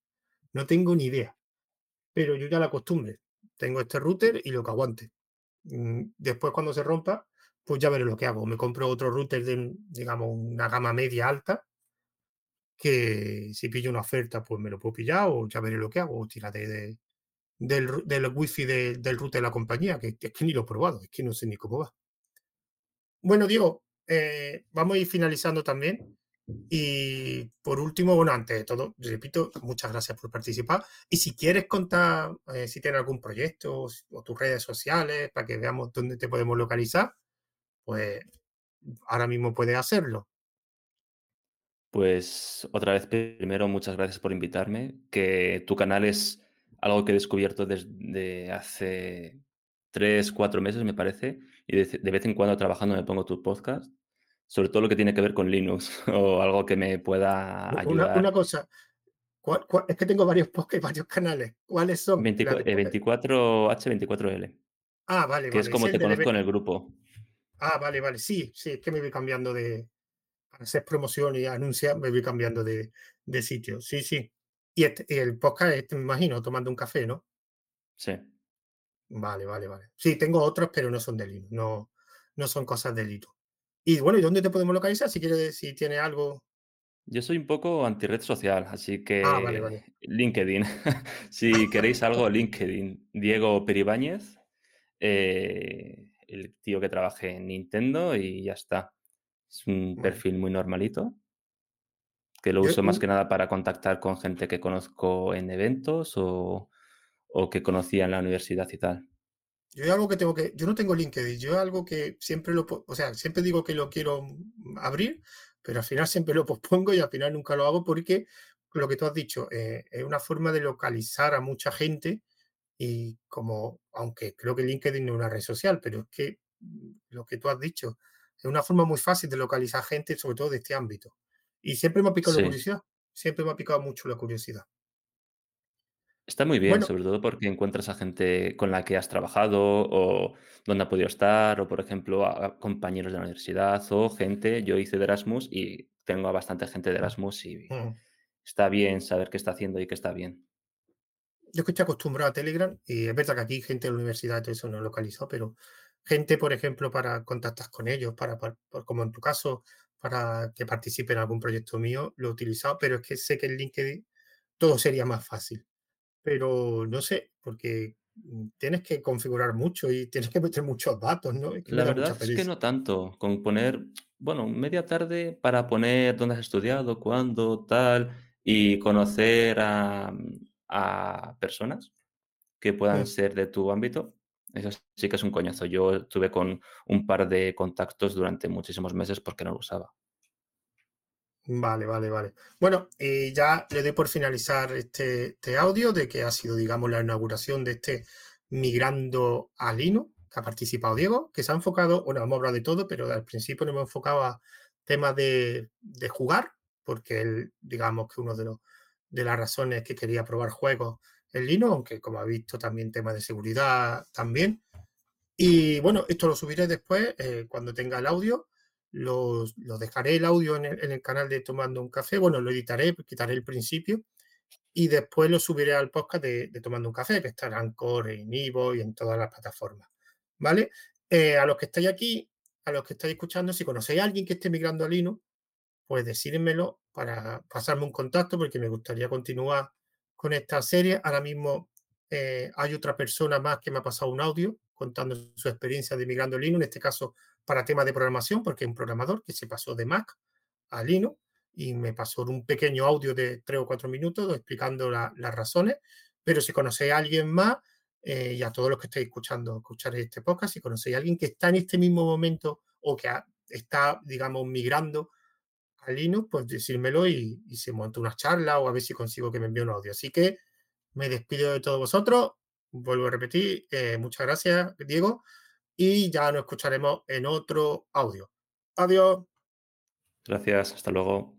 A: no tengo ni idea, pero yo ya la acostumbre. Tengo este router y lo que aguante. Mm, Después cuando se rompa, pues ya veré lo que hago. Me compro otro router de, digamos, una gama media alta, que si pillo una oferta, pues me lo puedo pillar o ya veré lo que hago, o tiraré de, del, wifi de- del router de la compañía, que, que es que ni lo he probado, es que no sé ni cómo va. Bueno, Diego, eh, vamos a ir finalizando también. Y por último, bueno, antes de todo, repito, muchas gracias por participar. Y si quieres contar eh, si tienes algún proyecto o, tus redes sociales para que veamos dónde te podemos localizar, pues ahora mismo puedes hacerlo.
B: Pues otra vez, primero, muchas gracias por invitarme, que tu canal es algo que he descubierto desde hace 3, 4 meses, me parece, y de, de vez en cuando trabajando me pongo tu podcast, sobre todo lo que tiene que ver con Linux [LAUGHS] o algo que me pueda
A: Una, una
B: ayudar.
A: cosa, ¿cuál- cuál- es que tengo varios [LAUGHS] podcasts y varios canales. ¿Cuáles son?
B: 24,
A: Espérate,
B: eh,
A: pues,
B: 24H24L,
A: Ah, vale,
B: que es
A: vale.
B: Como
A: es el
B: te
A: de
B: conozco
A: DB.
B: en el grupo.
A: Ah, vale, vale. Sí, sí, es que me voy cambiando de. Para hacer promoción y anunciar, me voy cambiando de, de sitio. Sí, sí. Y, este- y el podcast, este, me imagino, tomando un café, ¿no?
B: Sí.
A: Vale, vale, vale. Sí, tengo otros, pero no son de Linux, no, no son cosas de Linux. Y bueno, ¿y dónde te podemos localizar? Si quieres, si tiene algo.
B: Yo soy un poco anti-red social, así
A: Ah, vale, vale.
B: que LinkedIn. [LAUGHS] Si queréis algo, LinkedIn. Diego Peribáñez, eh, el tío que trabaje en Nintendo y ya está. Es un perfil muy normalito, que lo uso más
A: un-
B: que nada para contactar con gente que conozco en eventos o, o que conocía en la universidad y tal.
A: Yo hay algo que tengo que. Yo no tengo LinkedIn, yo algo que siempre lo. O sea, siempre digo que lo quiero mm, abrir, pero al final siempre lo [LAUGHS] pospongo y al final nunca lo hago porque lo que tú has dicho eh, es una forma de localizar a mucha gente Y como, aunque creo que LinkedIn no es una red social, pero es que mm, lo que tú has dicho es una forma muy fácil de localizar gente, sobre todo de este ámbito. Y siempre me ha picado la curiosidad, siempre me ha picado mucho la curiosidad.
B: Está muy bien,
A: Bueno,
B: sobre todo porque encuentras a gente con la que has trabajado o donde ha podido estar, o por ejemplo, a compañeros de la universidad o gente. Yo hice de Erasmus y tengo a bastante gente de Erasmus y
A: mm,
B: está bien saber qué está haciendo y qué está bien.
A: yo que estoy acostumbrado a Telegram y es verdad que aquí gente de la universidad y todo eso no localizo, pero gente, por ejemplo, para contactar con ellos, para, para- por- como en tu caso, para que participe en algún proyecto mío, lo he utilizado, pero es que sé que en LinkedIn todo sería más fácil. Pero no sé, porque, mm, tienes que configurar mucho y tienes que meter muchos datos, ¿no? Es que
B: La
A: da
B: verdad es que no tanto, con poner, bueno, media tarde para poner dónde has estudiado, cuándo, tal, y conocer a, a personas que puedan ser de tu ámbito. Eso sí que es un coñazo. Yo estuve con un par de contactos durante muchísimos meses porque no lo usaba.
A: Vale, vale, vale. Bueno, y ya le doy por finalizar este este audio de que ha sido, digamos, la inauguración de este Migrando a Linux, que ha participado Diego, que se ha enfocado, bueno, hemos hablado de todo, pero al principio nos hemos enfocado a temas de de jugar, porque él, digamos que uno de los de las razones que quería probar juegos en Linux, aunque como ha visto también temas de seguridad también. Y bueno, esto lo subiré después, eh, cuando tenga el audio. Los, lo dejaré el audio en el, canal de Tomando un Café. Bueno, lo editaré, quitaré el principio y después lo subiré al podcast de, Tomando un Café, que estará en Core, en Ivo y en todas las plataformas. ¿Vale? Eh, a los que estáis aquí, a los que estáis escuchando, si conocéis a alguien que esté migrando a Linux, pues decírmelo para pasarme un contacto porque me gustaría continuar con esta serie. Ahora mismo eh, hay otra persona más que me ha pasado un audio contando su experiencia de migrando a Linux, en este caso para temas de programación, porque es un programador que se pasó de Mac a Linux y me pasó un pequeño audio de tres o cuatro minutos explicando la, las razones. Pero si conocéis a alguien más, eh, y a todos los que estáis escuchando, escuchar este podcast, si conocéis a alguien que está en este mismo momento o que está, digamos, migrando a Linux, pues decírmelo y, y se monta una charla o a ver si consigo que me envíe un audio. Así que me despido de todos vosotros. Vuelvo a repetir, eh, muchas gracias, Diego, y ya nos escucharemos en otro audio. Adiós.
B: Gracias, hasta luego.